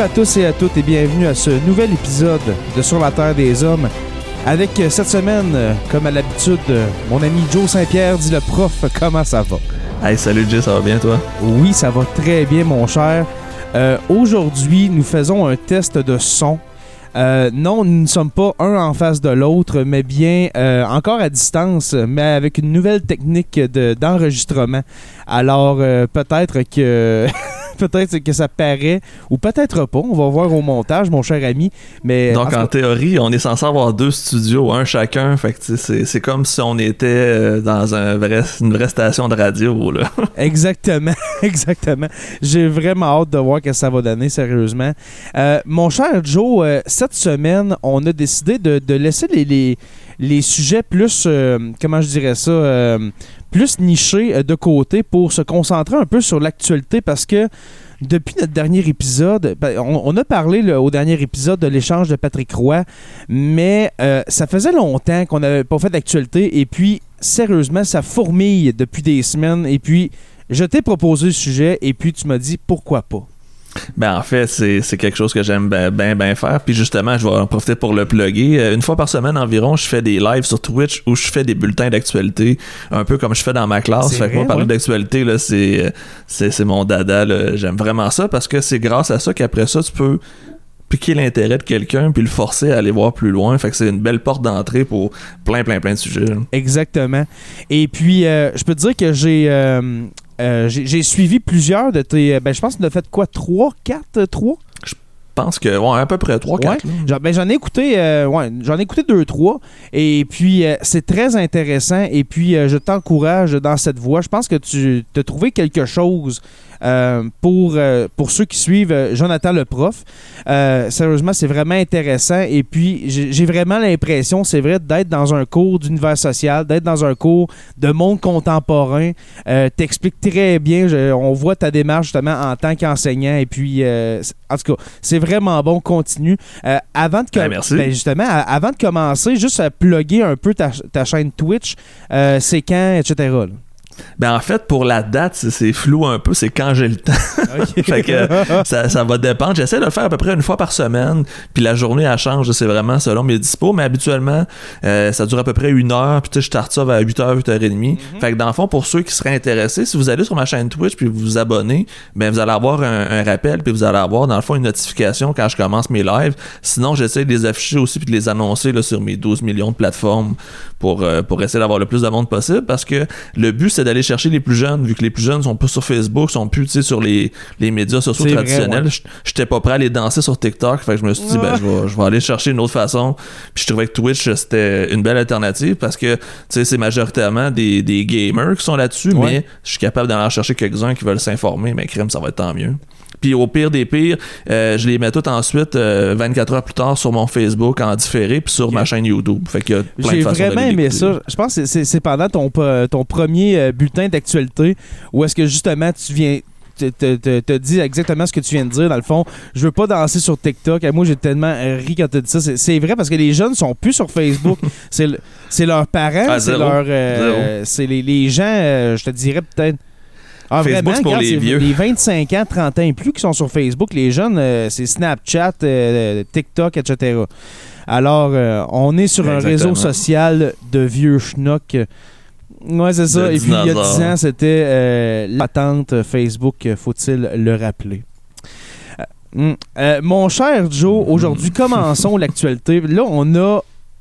Bonjour à tous et à toutes et bienvenue à ce nouvel épisode de Sur la Terre des Hommes. Avec euh, cette semaine, euh, comme à l'habitude, euh, mon ami Joe Saint-Pierre dit le prof, comment ça va? Hey, salut Jay, ça va bien toi? Oui, ça va très bien, mon cher. Euh, Aujourd'hui, nous faisons un test de son. Euh, non, nous ne sommes pas un en face de l'autre, mais bien euh, encore à distance, mais avec une nouvelle technique de- d'enregistrement. Alors, peut-être que... peut-être que ça paraît, ou peut-être pas. On va voir au montage, mon cher ami. Mais Donc en théorie, on est censé avoir deux studios, un chacun, fait c'est comme si on était euh, dans un vrai, une vraie station de radio là. Exactement, exactement. J'ai vraiment hâte de voir ce que ça va donner, sérieusement. Euh, mon cher Joe, euh, cette semaine, on a décidé de, de laisser les, les, les sujets plus, euh, comment je dirais ça, euh, plus nichés euh, de côté pour se concentrer un peu sur l'actualité parce que depuis notre dernier épisode, ben, on, a parlé au dernier épisode de l'échange de Patrick Roy, mais ça faisait longtemps qu'on n'avait pas fait d'actualité et puis sérieusement, ça fourmille depuis des semaines et puis je t'ai proposé le sujet et puis tu m'as dit pourquoi pas. Ben en fait, c'est c'est quelque chose que j'aime bien ben, ben faire. Puis justement, je vais en profiter pour le plugger. Euh, Une fois par semaine environ, je fais des lives sur Twitch où je fais des bulletins d'actualité, un peu comme je fais dans ma classe. Fait que moi, parler ouais. d'actualité, là, c'est c'est c'est mon dada. J'aime vraiment ça parce que c'est grâce à ça qu'après ça, tu peux piquer l'intérêt de quelqu'un puis le forcer à aller voir plus loin. Fait que c'est une belle porte d'entrée pour plein, plein, plein de sujets. Exactement. Et puis, euh, je peux te dire que j'ai euh, euh, j'ai suivi plusieurs de tes. Ben, je pense que tu as fait quoi 3, 4, 3 Je pense que, ouais, à peu près 3, 4. Ouais. J'en ben, j'en ai écouté euh, ouais, j'en ai écouté deux trois et puis euh, c'est très intéressant et puis euh, je t'encourage dans cette voie. Je pense que tu as trouvé quelque chose euh, pour, euh, pour ceux qui suivent euh, Jonathan le prof. Sérieusement, c'est vraiment intéressant et puis j'ai vraiment l'impression, c'est vrai, d'être dans un cours d'univers social, d'être dans un cours de monde contemporain. T'expliques très bien, je- on voit ta démarche justement en tant qu'enseignant et puis en tout cas, c'est vraiment bon, continue. Avant de Ben, merci. ben, justement, avant de commencer, juste à plugger un peu ta, ta chaîne Twitch, c'est quand, etc. là? Ben en fait, pour la date, c'est- flou un peu, c'est quand j'ai le temps. fait que ça, ça va dépendre. J'essaie de le faire à peu près une fois par semaine, puis la journée, elle change, c'est vraiment selon mes dispos, mais habituellement, euh, ça dure à peu près une heure, puis tu sais, je starte ça vers 8h, 8h30. Fait que dans le fond, pour ceux qui seraient intéressés, si vous allez sur ma chaîne Twitch, puis vous vous abonnez, ben vous allez avoir un, un rappel, puis vous allez avoir, dans le fond, une notification quand je commence mes lives. Sinon, j'essaie de les afficher aussi, puis de les annoncer là, sur mes 12 millions de plateformes pour, euh, pour essayer d'avoir le plus de monde possible, parce que le but, c'est d'aller chercher les plus jeunes, vu que les plus jeunes sont pas sur Facebook, sont plus tu sais, sur les, les médias sociaux traditionnels. ouais. J'étais pas prêt à aller danser sur TikTok, fait que je me suis dit, ben, je vais, je vais aller chercher une autre façon. Puis je trouvais que Twitch, c'était une belle alternative parce que, tu sais, c'est majoritairement des, des gamers qui sont là-dessus, Ouais. mais je suis capable d'aller en chercher quelques-uns qui veulent s'informer, mais crème, ça va être tant mieux. Puis au pire des pires, euh, je les mets toutes ensuite euh, 24 heures plus tard sur mon Facebook en différé puis sur ma chaîne YouTube. Fait qu'il y a plein J'ai vraiment aimé ça. Je pense que c'est- pendant ton, ton premier euh, bulletin d'actualité où est-ce que justement tu viens te, te- te dit exactement ce que tu viens de dire. Dans le fond, je veux pas danser sur TikTok. Et moi, j'ai tellement ri quand tu as dit ça. C'est- vrai parce que les jeunes sont plus sur Facebook. c'est le- c'est leurs parents, Ah, c'est leur, euh, c'est les, les gens, euh, je te dirais peut-être. Ah, Facebook, vraiment, c'est pour regarde, les vieux. les 25 ans, 30 ans et plus qui sont sur Facebook. Les jeunes, euh, c'est Snapchat, euh, TikTok, etc. Alors, euh, on est sur un réseau social de vieux schnock. Ouais, c'est ça. De Et puis, il y a dinosaures. 10 ans, c'était euh, la patente Facebook, euh, faut-il le rappeler? Euh, hum, euh, mon cher Joe, aujourd'hui, commençons l'actualité. Là, on a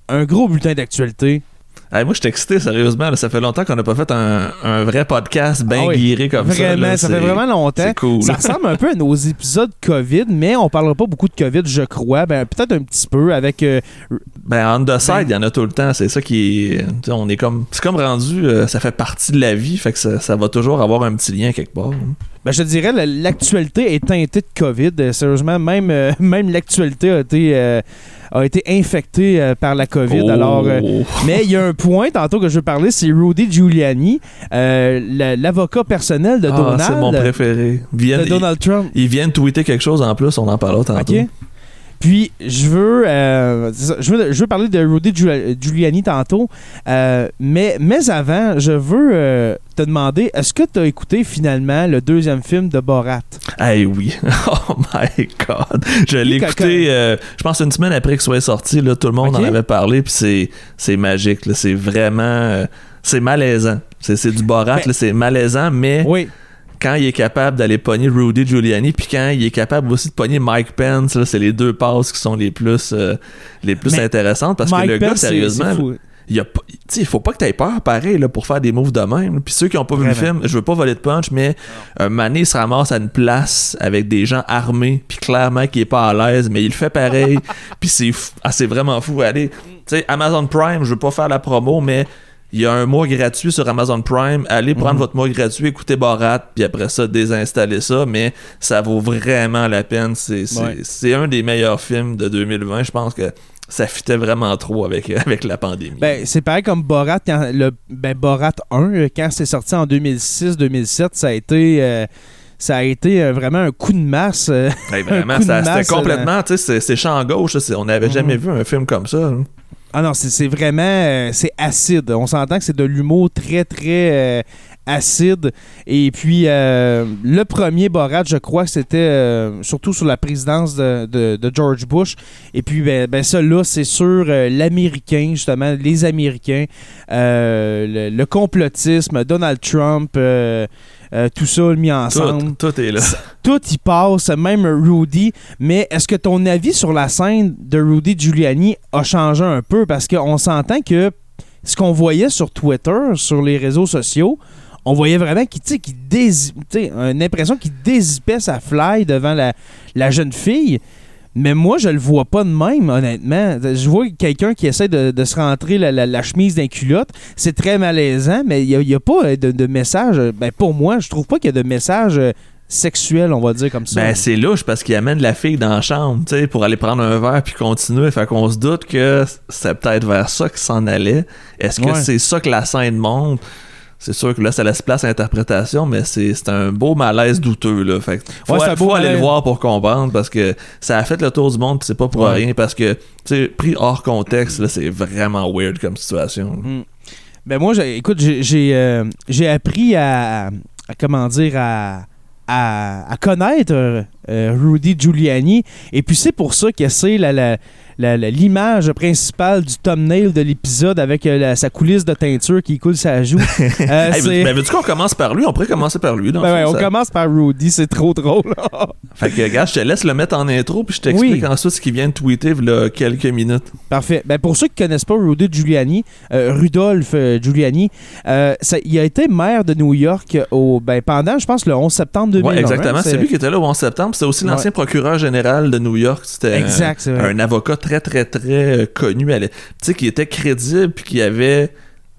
un gros bulletin d'actualité. Hey, moi, je suis excité, sérieusement. là. ça fait longtemps qu'on n'a pas fait un, un vrai podcast bien Ah oui. guiré comme ça. Là. ça fait vraiment longtemps. C'est cool. Ça ressemble un peu à nos épisodes COVID, mais on parlera pas beaucoup de COVID, je crois. Ben, peut-être un petit peu avec. euh, Ben, on the side, Ben- il y en a tout le temps. C'est ça qui est. On est comme. C'est comme rendu, euh, ça fait partie de la vie, fait que ça, ça va toujours avoir un petit lien quelque part. hein. Ben, je te dirais, la- l'actualité est teintée de COVID. Euh, Sérieusement, même, euh, même l'actualité a été, a été infectée euh, par la COVID. Oh. Alors, euh, mais il y a un point, tantôt que je veux parler, c'est Rudy Giuliani, euh, la- l'avocat personnel de Ah, Donald. c'est mon préféré. De Donald Trump. ils, ils viennent tweeter quelque chose en plus, on en parlera tantôt. Puis, je veux, euh, ça, je veux, je veux parler de Rudy Giul- Giuliani tantôt, euh, mais, mais avant, je veux euh, te demander, est-ce que tu as écouté finalement le deuxième film de Borat? Hey oui. Oh my god. Je l'ai écouté, je pense une semaine après qu'il soit sorti, là, tout le monde en avait parlé, puis c'est, c'est magique. C'est vraiment. c'est malaisant. C'est, du Borat, c'est malaisant, mais Oui. Quand il est capable d'aller pogner Rudy Giuliani, puis quand il est capable aussi de pogner Mike Pence, là, c'est les deux passes qui sont les plus, euh, les plus Mais intéressantes parce Mike que le gars, Pence, sérieusement, c'est il il faut pas que tu peur pareil là, pour faire des moves de même. Puis ceux qui ont pas vu le film, je veux pas voler de punch, mais un mané se ramasse à une place avec des gens armés, puis clairement qu'il est pas à l'aise, mais il le fait pareil. puis c'est fou- ah, c'est vraiment fou. Allez, tu sais, Amazon Prime, je veux pas faire la promo, mais il y a un mois gratuit sur Amazon Prime. Allez prendre Mhm. votre mois gratuit, écoutez Borat, puis après ça, désinstaller ça. Mais ça vaut vraiment la peine. C'est Ouais. un des meilleurs films de 2020. Je pense que ça fitait vraiment trop avec, avec la pandémie. Ben, c'est pareil comme Borat, quand le, ben, Borat 1, euh, quand c'est sorti en 2006-2007, ça a été... euh, ça a été euh, vraiment un coup de masse. euh, Hey, vraiment, coup de ça- c'était complètement, tu sais, c'est- champ gauche. on n'avait Mhm. jamais vu un film comme ça. hein. Ah non, c'est vraiment... euh, c'est acide. On s'entend que c'est de l'humour très, très euh, acide. Et puis, euh, le premier Borat, je crois que c'était surtout sur la présidence de, George Bush. Et puis, ben, ben ça, là, c'est sur l'Américain, justement, les Américains, le complotisme, Donald Trump, euh, tout ça mis ensemble. Tout, tout est là. Tout y passe, même Rudy. Mais est-ce que ton avis sur la scène de Rudy Giuliani a changé un peu? Parce qu'on s'entend que ce qu'on voyait sur Twitter, sur les réseaux sociaux, on voyait vraiment qu'il sais, une impression qu'il dézippait sa fly devant la, la jeune fille. Mais moi, je le vois pas de même, honnêtement. Je vois quelqu'un qui essaie de, de se rentrer la, la- la chemise d'un culotte. C'est très malaisant, mais il n'y a, pas euh, de, de message. euh, Ben, pour moi, je trouve pas qu'il y a de message euh, sexuel, on va dire comme ça. Ben, c'est louche parce qu'il amène la fille dans la chambre, tu sais, pour aller prendre un verre puis continuer. Fait qu'on se doute que c'est peut-être vers ça qu'il s'en allait. Est-ce que Ouais. c'est ça que la scène montre? C'est sûr que là, ça laisse place à l'interprétation, mais c'est un beau malaise douteux, là. Fait faut, Ouais, aller le voir pour comprendre parce que ça a fait le tour du monde c'est pas pour Ouais. rien parce que, tu sais, pris hors contexte, c'est vraiment weird comme situation. Mm. Ben moi, écoute, j'ai- j'ai euh, appris à, à- comment dire, à, à, à connaître euh, Rudy Giuliani. Et puis c'est pour ça que c'est la, l'image principale du thumbnail de l'épisode avec euh, la- sa coulisse de teinture qui coule sa joue. Euh, Hey, ben, veux-tu qu'on commence par lui? On pourrait commencer par lui. dans Ben ouais, on ça- commence par Rudy, c'est trop drôle. Fait que, gars, je te laisse le mettre en intro, puis je t'explique Oui. ensuite ce qu'il vient de tweeter il y a quelques minutes. Parfait. Ben pour ceux qui ne connaissent pas Rudy Giuliani, euh, Rudolph euh, Giuliani, ça- il a été maire de New York au, ben, pendant, je pense, le 11 septembre 2001. Ouais, exactement. hein, C'est lui qui était là au 11 septembre. C'était aussi Ouais. l'ancien procureur général de New York. C'était un- Exact, avocat très, très, très euh, connu. Tu sais, qui était crédible, puis qui avait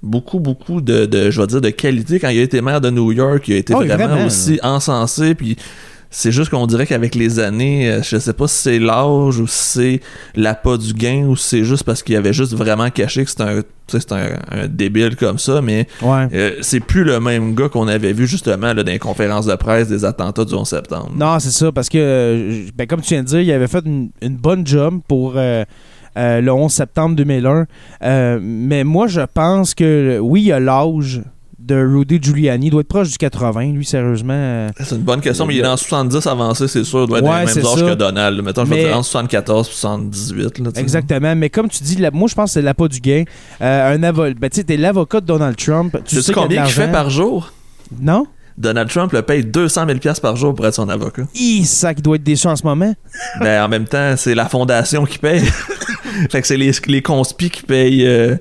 beaucoup, beaucoup de, de, je vais dire, de qualité. Quand il a été maire de New York, il a été Oh, vraiment, vraiment. aussi encensé, puis c'est juste qu'on dirait qu'avec les années, euh, je sais pas si c'est l'âge ou si c'est l'appât du gain ou si c'est juste parce qu'il avait juste vraiment caché que c'était un, débile comme ça, mais Ouais. euh, c'est plus le même gars qu'on avait vu justement là, dans les conférences de presse des attentats du 11 septembre. Non, c'est ça, parce que, euh, ben, comme tu viens de dire, il avait fait une, une bonne job pour euh, euh, le 11 septembre 2001. Euh, mais moi, je pense que, oui, il a l'âge de Rudy Giuliani. Il doit être proche du 80, lui, sérieusement. C'est une bonne question, mais il est dans 70 avancé, c'est sûr. Il doit être Ouais, dans les mêmes âges que Donald. Mettons, je vais dire entre 74 et 78. Là, tu sais. Exactement. Mais comme tu dis, la- moi, je pense que c'est l'appât du gain. Euh, un avocat. Ben, tu sais, t'es l'avocat de Donald Trump. Tu sais combien il fait par jour? Non? Donald Trump le paye 200 000 piastres par jour pour être son avocat. Hi, ça qui doit être déçu en ce moment. ben, en même temps, c'est la fondation qui paye. fait que c'est les, les conspis qui payent, euh,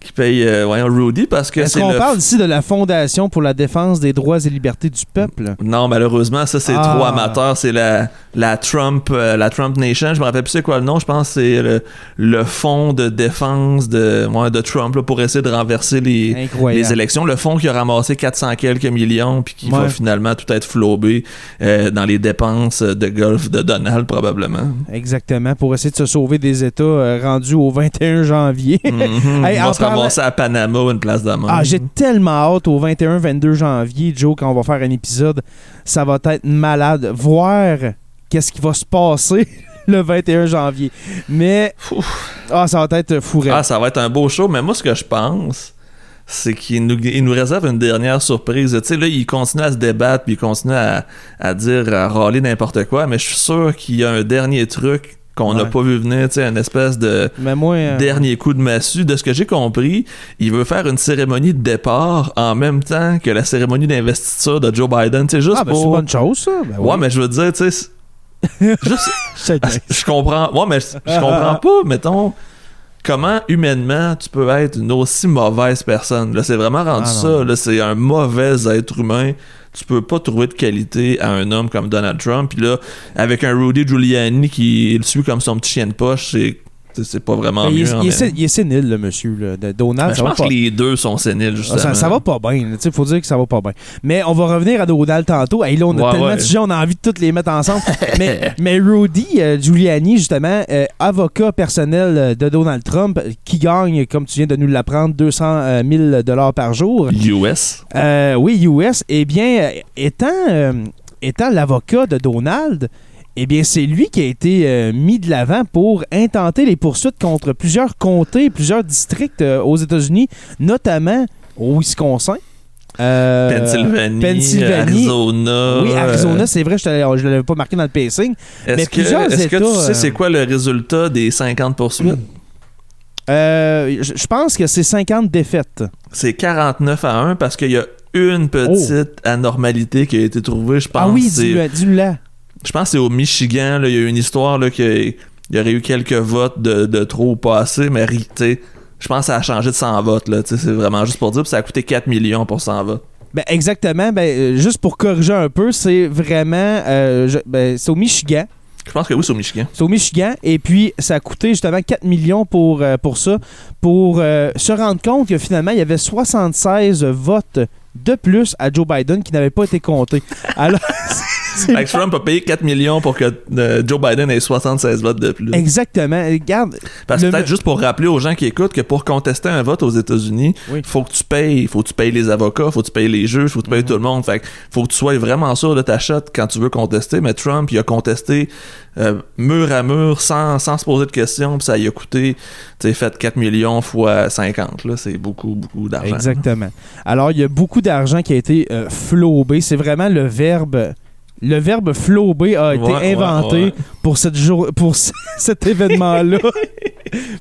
qui payent euh, voyons, Rudy parce que Est-ce c'est qu'on le... parle ici de la Fondation pour la défense des droits et libertés du peuple? Non, malheureusement, ça, c'est Ah. trop amateur. C'est la, la Trump euh, la Trump Nation. Je me rappelle plus c'est quoi le nom. Je pense que c'est le, le fonds de défense de, ouais, de Trump là, pour essayer de renverser les, Incroyable. les élections. Le fonds qui a ramassé 400 quelques millions puis qui va Ouais. finalement tout être flobé euh, dans les dépenses de golf de Donald, probablement. Exactement, pour essayer de se sauver des États euh, rendus au 21 janvier. Mhm. Hey, On en va se parlant- ramasser à Panama une place de mort. Ah, j'ai tellement hâte au 21-22 janvier, Joe, quand on va faire un épisode. Ça va être malade. Voir qu'est-ce qui va se passer le 21 janvier. Mais, ah, ça va être fou. Ah, ça va être un beau show, mais moi, ce que je pense, c'est qu'il nous, il nous réserve une dernière surprise. Tu sais, là, il continue à se débattre, puis il continue à, à dire, à râler n'importe quoi, mais je suis sûr qu'il y a un dernier truc qu'on n'a Ouais. pas vu venir, tu sais, une espèce de Mais moi, euh, dernier coup de massue. De ce que j'ai compris, il veut faire une cérémonie de départ en même temps que la cérémonie d'investiture de Joe Biden, tu sais, juste ah, ben, c'est une pour... bonne chose, ça. Ben Ouais, oui. mais je veux dire, tu sais, juste Je comprends. Ouais, mais je, comprends pas, mettons, comment humainement tu peux être une aussi mauvaise personne. Là, c'est vraiment rendu Ah, ça. Là, c'est un mauvais être humain. Tu peux pas trouver de qualité à un homme comme Donald Trump. Puis là, avec un Rudy Giuliani qui le suit comme son petit chien de poche, c'est c'est- c'est pas vraiment il, mieux. en il est il est sénile, le monsieur, là, de Donald. Ben, je pense pas- que les deux sont séniles, justement. Ça, ça va pas bien. Il faut dire que ça va pas bien. Mais on va revenir à Donald tantôt. Hey, là, on a Ouais, tellement ouais. de sujets, on a envie de toutes les mettre ensemble. mais, mais Rudy euh, Giuliani, justement, euh, avocat personnel euh, de Donald Trump, qui gagne, comme tu viens de nous l'apprendre, 200 euh, 000 dollars par jour. US. Euh, oui, US. Eh bien, étant, étant l'avocat de Donald, eh bien, c'est lui qui a été euh, mis de l'avant pour intenter les poursuites contre plusieurs comtés, plusieurs districts euh, aux États-Unis, notamment au Wisconsin. Euh, Pennsylvanie, Pennsylvanie. Arizona. Oui, Arizona, c'est vrai, je ne l'avais pas marqué dans le pacing. mais Est-ce que, plusieurs est-ce que États, tu sais c'est quoi le résultat des 50 poursuites? Je pense que c'est 50 défaites. C'est 49 à 1 parce qu'il y a une petite anormalité qui a été trouvée, je pense. ah oui, dis-le dis-le là. Je pense que c'est au Michigan, là, il y a eu une histoire là, qu'il y aurait eu quelques votes de, de trop ou pas assez, mais je pense que ça a changé de 100 votes. là, C'est vraiment juste pour dire, puis ça a coûté 4 millions pour 100 votes. Ben, exactement. Ben, euh, juste pour corriger un peu, c'est vraiment. euh, je- ben, c'est au Michigan. Je pense que oui, c'est au Michigan. C'est au Michigan. Et puis, ça a coûté justement 4 millions pour, euh, pour ça. Pour euh, se rendre compte que finalement, il y avait 76 votes de plus à Joe Biden qui n'avaient pas été comptés. Alors, Fait que Trump a payé 4 millions pour que euh, Joe Biden ait 76 votes de plus. exactement. Regarde, Parce que peut-être juste pour rappeler aux gens qui écoutent que pour contester un vote aux États-Unis, Oui. faut que tu payes, faut que tu payes les avocats, faut que tu payes les juges, faut que tu payes Mhm. tout le monde. Fait que faut que tu sois vraiment sûr de ta shot quand tu veux contester. Mais Trump, il a contesté euh, mur à mur sans, sans se poser de questions, puis ça lui a coûté, tu sais, fait 4 millions fois 50. Là, c'est beaucoup, beaucoup d'argent. Exactement. Alors, il y a beaucoup d'argent qui a été euh, flobé. C'est vraiment le verbe. Le verbe flober a été Ouais, inventé ouais. pour, cette jour, pour ce- cet événement-là.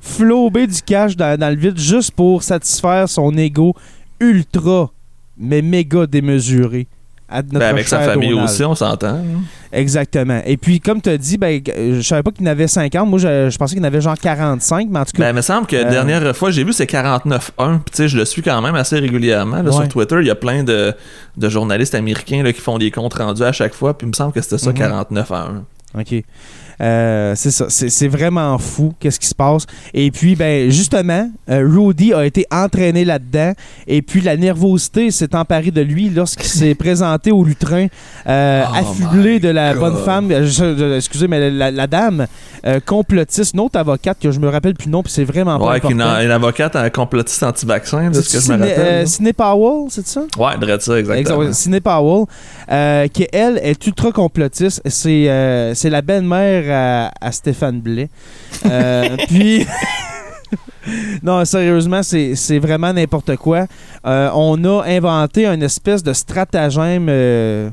flober du cash dans, dans le vide juste pour satisfaire son ego ultra, mais méga démesuré. À notre Ben, avec sa famille Donald. aussi, on s'entend. hein. Exactement. Et puis, comme tu as dit, ben, euh, je savais pas qu'il y en avait 50. Moi, je, je pensais qu'il y en avait genre 45, mais en tout cas. Ben, il me semble que la Euh, dernière fois, j'ai vu, c'est 49-1. Puis, tu sais, je le suis quand même assez régulièrement. Là, Ouais. Sur Twitter, il y a plein de, de journalistes américains là, qui font des comptes rendus à chaque fois. Puis, il me semble que c'était ça, Mhm. 49 à 1. OK. Euh, c'est ça, c'est c'est vraiment fou qu'est-ce qui se passe. Et puis, ben justement, euh, Rudy a été entraîné là-dedans. Et puis, la nervosité s'est emparée de lui lorsqu'il s'est présenté au lutrin, euh, Oh affublé de la God. bonne femme, euh, je- excusez, mais la, la dame euh, complotiste, une autre avocate que je me rappelle plus non, puis c'est vraiment pas Ouais, est une, important. une avocate un complotiste anti-vaccin, de ce que je me rappelle. Sidney Powell, c'est ça? Ouais, ça, exactement. Exact, Sidney Powell, qui elle est ultra complotiste. C'est c'est la belle-mère à, à Stéphane Blais. Euh, puis. non, sérieusement, c'est vraiment n'importe quoi. Euh, on a inventé une espèce de stratagème euh,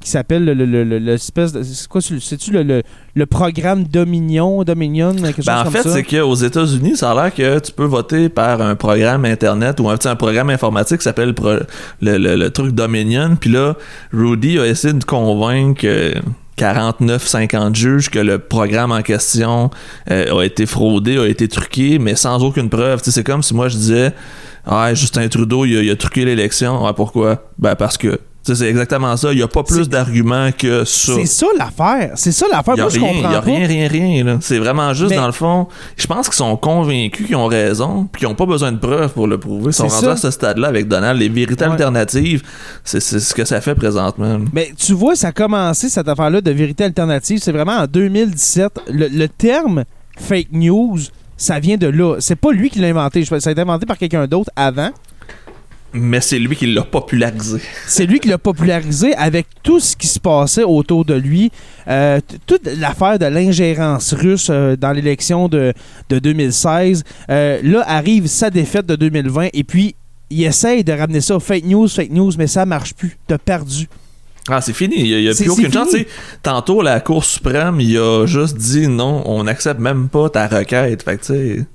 qui s'appelle le, le- le- le- l'espèce. C'est quoi, c'est-tu le, le, le programme Dominion, Dominion, quelque chose Ben, en fait, c'est qu'aux États-Unis, ça a l'air que tu peux voter par un programme Internet ou un, petit- un programme informatique qui s'appelle le, le- le truc Dominion. Puis là, Rudy a essayé de convaincre 49-50 juges que le programme en question euh, a été fraudé, a été truqué, mais sans aucune preuve. C'est comme si moi je disais Ah, Justin Trudeau, il a, truqué l'élection. Pourquoi? Ben, parce que. C'est exactement ça. Il n'y a pas plus d'arguments que ça. C'est ça l'affaire. C'est ça l'affaire. Il n'y a Moi, je rien, comprends y a pas. rien, rien, rien. C'est vraiment juste, Mais- dans le fond, je pense qu'ils sont convaincus qu'ils ont raison, puis qu'ils n'ont pas besoin de preuves pour le prouver. Ils sont C'est rendus ça. à ce stade-là avec Donald. Les vérités Ouais. alternatives, c'est ce que ça fait présentement. Mais tu vois, ça a commencé cette affaire-là de vérité alternative. C'est vraiment en 2017. Le, le terme fake news, ça vient de là. C'est pas lui qui l'a inventé. Ça a été inventé par quelqu'un d'autre avant. Mais c'est lui qui l'a popularisé. C'est lui qui l'a popularisé avec tout ce qui se passait autour de lui. Euh, toute l'affaire de l'ingérence russe euh, dans l'élection de, de 2016. Euh, là arrive sa défaite de 2020 et puis il essaye de ramener ça fake news, fake news, mais ça marche plus. T'as perdu. Ah, c'est fini. Il n'y a, plus aucune chance. Tantôt, la Cour suprême, il a juste dit non, on n'accepte même pas ta requête. Fait que, tu sais,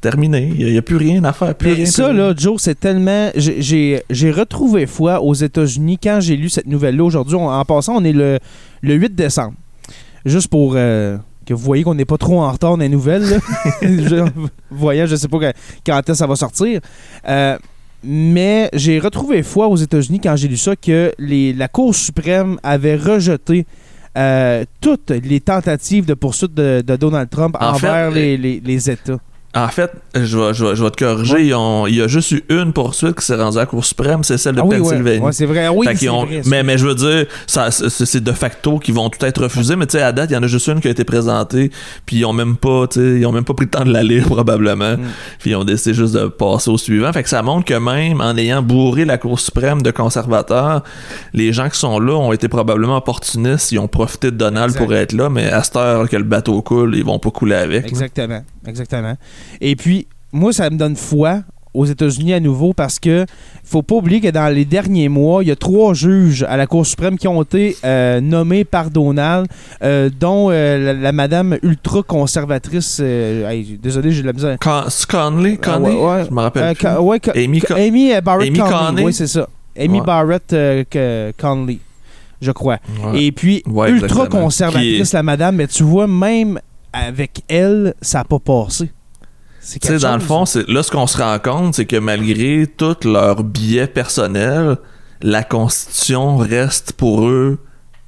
terminé. Il n'y a, plus rien à faire. Plus rien, ça, plus rien. là, Joe, c'est tellement. j'ai- retrouvé foi aux États-Unis quand j'ai lu cette nouvelle-là. Aujourd'hui, en passant, on est le, le 8 décembre. Juste pour euh, que vous voyez qu'on n'est pas trop en retard dans les nouvelles. je, voyant, je sais pas quand est-ce que ça va sortir. Euh, mais j'ai retrouvé foi aux États-Unis quand j'ai lu ça que les, la Cour suprême avait rejeté. euh, toutes les tentatives de poursuite de, de Donald Trump En envers fait, les, les- les États. En fait, je vais, je vais- je vais te corriger. il y a juste eu une poursuite qui s'est rendue à la Cour suprême, c'est celle de Ah oui. Pennsylvanie. Ouais, c'est vrai. Ah Oui, c'est ont- vrai, ça. mais, mais je veux dire, ça, c'est de facto qu'ils vont tout être refusés. Mais tu sais, à date, il y en a juste une qui a été présentée. Puis ils ont même pas, ils ont même pas pris le temps de la lire probablement. Mm. Puis ils ont décidé juste de passer au suivant. Fait que ça montre que même en ayant bourré la Cour suprême de conservateurs, les gens qui sont là ont été probablement opportunistes. Ils ont profité de Donald Exact. pour être là. Mais à cette heure que le bateau coule, ils vont pas couler avec. là. Exactement, exactement. Et puis, moi, ça me donne foi aux États-Unis à nouveau parce que faut pas oublier que dans les derniers mois, il y a trois juges à la Cour suprême qui ont été euh, nommés par Donald, euh, dont euh, la, la madame ultra conservatrice. hey, désolé, j'ai de la misère. Con- Conley, Ah, Conley, ouais, ouais. je me rappelle plus. Ouais, Amy Con- Amy Barrett Amy Conley. Conley? Oui, c'est ça. Amy. Barrett Conley, je crois. Et puis, ultra exactement. conservatrice, la madame, mais tu vois, même avec elle, ça n'a pas passé. C'est Tu sais, dans le fond, c'est là ce qu'on se rend compte, c'est que malgré tous leurs billets personnels, la Constitution reste pour eux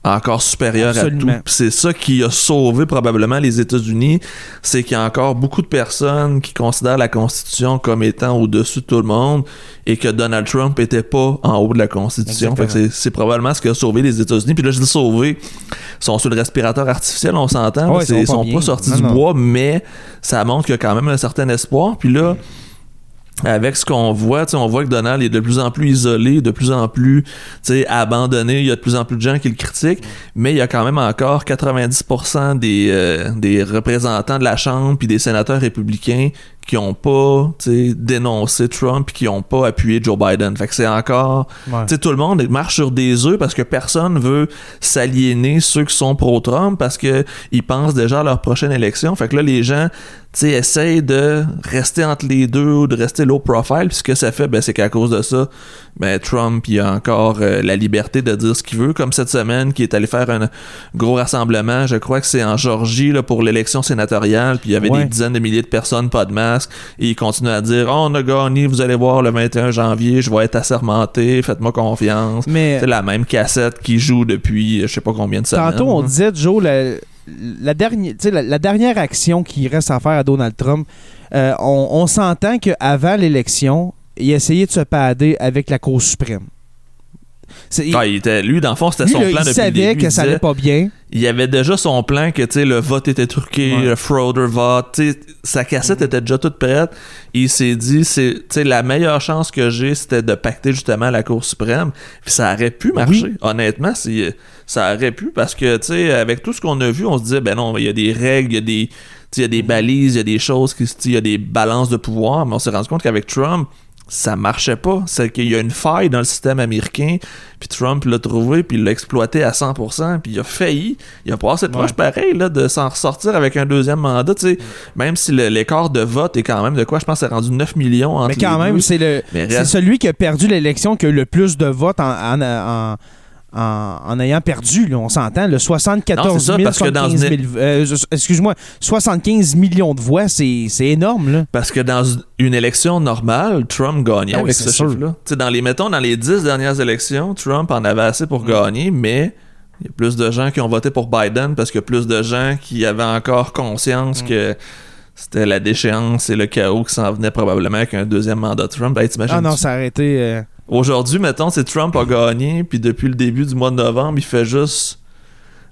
encore supérieure à tout. C'est ça qui a sauvé probablement les États-Unis, c'est qu'il y a encore beaucoup de personnes qui considèrent la Constitution comme étant au-dessus de tout le monde et que Donald Trump était pas en haut de la Constitution. Fait que Exactement. c'est probablement ce qui a sauvé les États-Unis. Puis là, je dis sauvé, ils sont sur le respirateur artificiel, on s'entend. Ouais, ils sont sont pas sortis Non, du non. bois, mais ça montre qu'il y a quand même un certain espoir. Puis là, avec ce qu'on voit, on voit que Donald est de plus en plus isolé, de plus en plus abandonné. Il y a de plus en plus de gens qui le critiquent, mais il y a quand même encore 90% des, euh, des représentants de la Chambre puis des sénateurs républicains qui ont pas dénoncé Trump puis qui ont pas appuyé Joe Biden. Fait que c'est encore Ouais. tu sais, tout le monde marche sur des œufs parce que personne veut s'aliéner ceux qui sont pro-Trump parce que ils pensent déjà à leur prochaine élection. Fait que là, les gens, tu essayent de rester entre les deux ou de rester low profile. Puis ce que ça fait, ben, c'est qu'à cause de ça, ben, Trump, il a encore euh, la liberté de dire ce qu'il veut. Comme cette semaine, qui est allé faire un gros rassemblement, je crois que c'est en Georgie, là, pour l'élection sénatoriale. Puis il y avait Ouais. des dizaines de milliers de personnes, pas de masque. Et il continue à dire, oh, on a gagné, vous allez voir le 21 janvier, je vais être assermenté, faites-moi confiance. Mais C'est la même cassette qui joue depuis je sais pas combien de semaines. tantôt, on disait, Joe, la- la, dernière, tu sais, la, la dernière action qui reste à faire à Donald Trump, euh, on, on s'entend qu'avant l'élection, il essayait de se pader avec la Cour suprême. C'est- Ah, il était, lui, dans le fond, c'était lui, son là, plan il depuis savait le début. que il ça allait pas bien. il avait déjà son plan que tu sais le vote était truqué, Ouais. le frauder vote, sa cassette était déjà toute prête. Il s'est dit c'est tu sais la meilleure chance que j'ai c'était de pacter justement à la Cour suprême. Puis ça aurait pu marcher. Honnêtement, ça aurait pu parce que tu sais avec tout ce qu'on a vu, on se disait ben non, il y a des règles, il y a des il y a des balises, il y a des choses il y a des balances de pouvoir, mais on s'est rendu compte qu'avec Trump ça marchait pas. C'est qu'il y a une faille dans le système américain, puis Trump l'a trouvé, puis il l'a exploité à 100%, puis il a failli. Il a passé de proche Ouais. pareil là, de s'en ressortir avec un deuxième mandat. tu sais. Même si l'écart de vote est quand même de quoi, je pense que c'est rendu 9 millions entre Mais quand les même, c'est le reste- celui qui a perdu l'élection qui a eu le plus de votes en, en, en- en- en ayant perdu, là, on s'entend, le 74 Non, c'est ça, 000, parce que dans 75 une- 000, euh, je- excuse-moi, 75 millions de voix, c'est c'est énorme, là. Parce que dans une élection normale, Trump gagnait Ah oui, avec c'est ce chiffre-là. Dans les, mettons, dans les 10 dernières élections, Trump en avait assez Mm. pour gagner, mais il y a plus de gens qui ont voté pour Biden parce qu'il y a plus de gens qui avaient encore Mm. conscience que c'était la déchéance et le chaos qui s'en venait probablement avec un deuxième mandat de Trump. Hey, Ah non, ça a été... euh, Aujourd'hui, mettons, c'est Trump a gagné, puis depuis le début du mois de novembre, il fait juste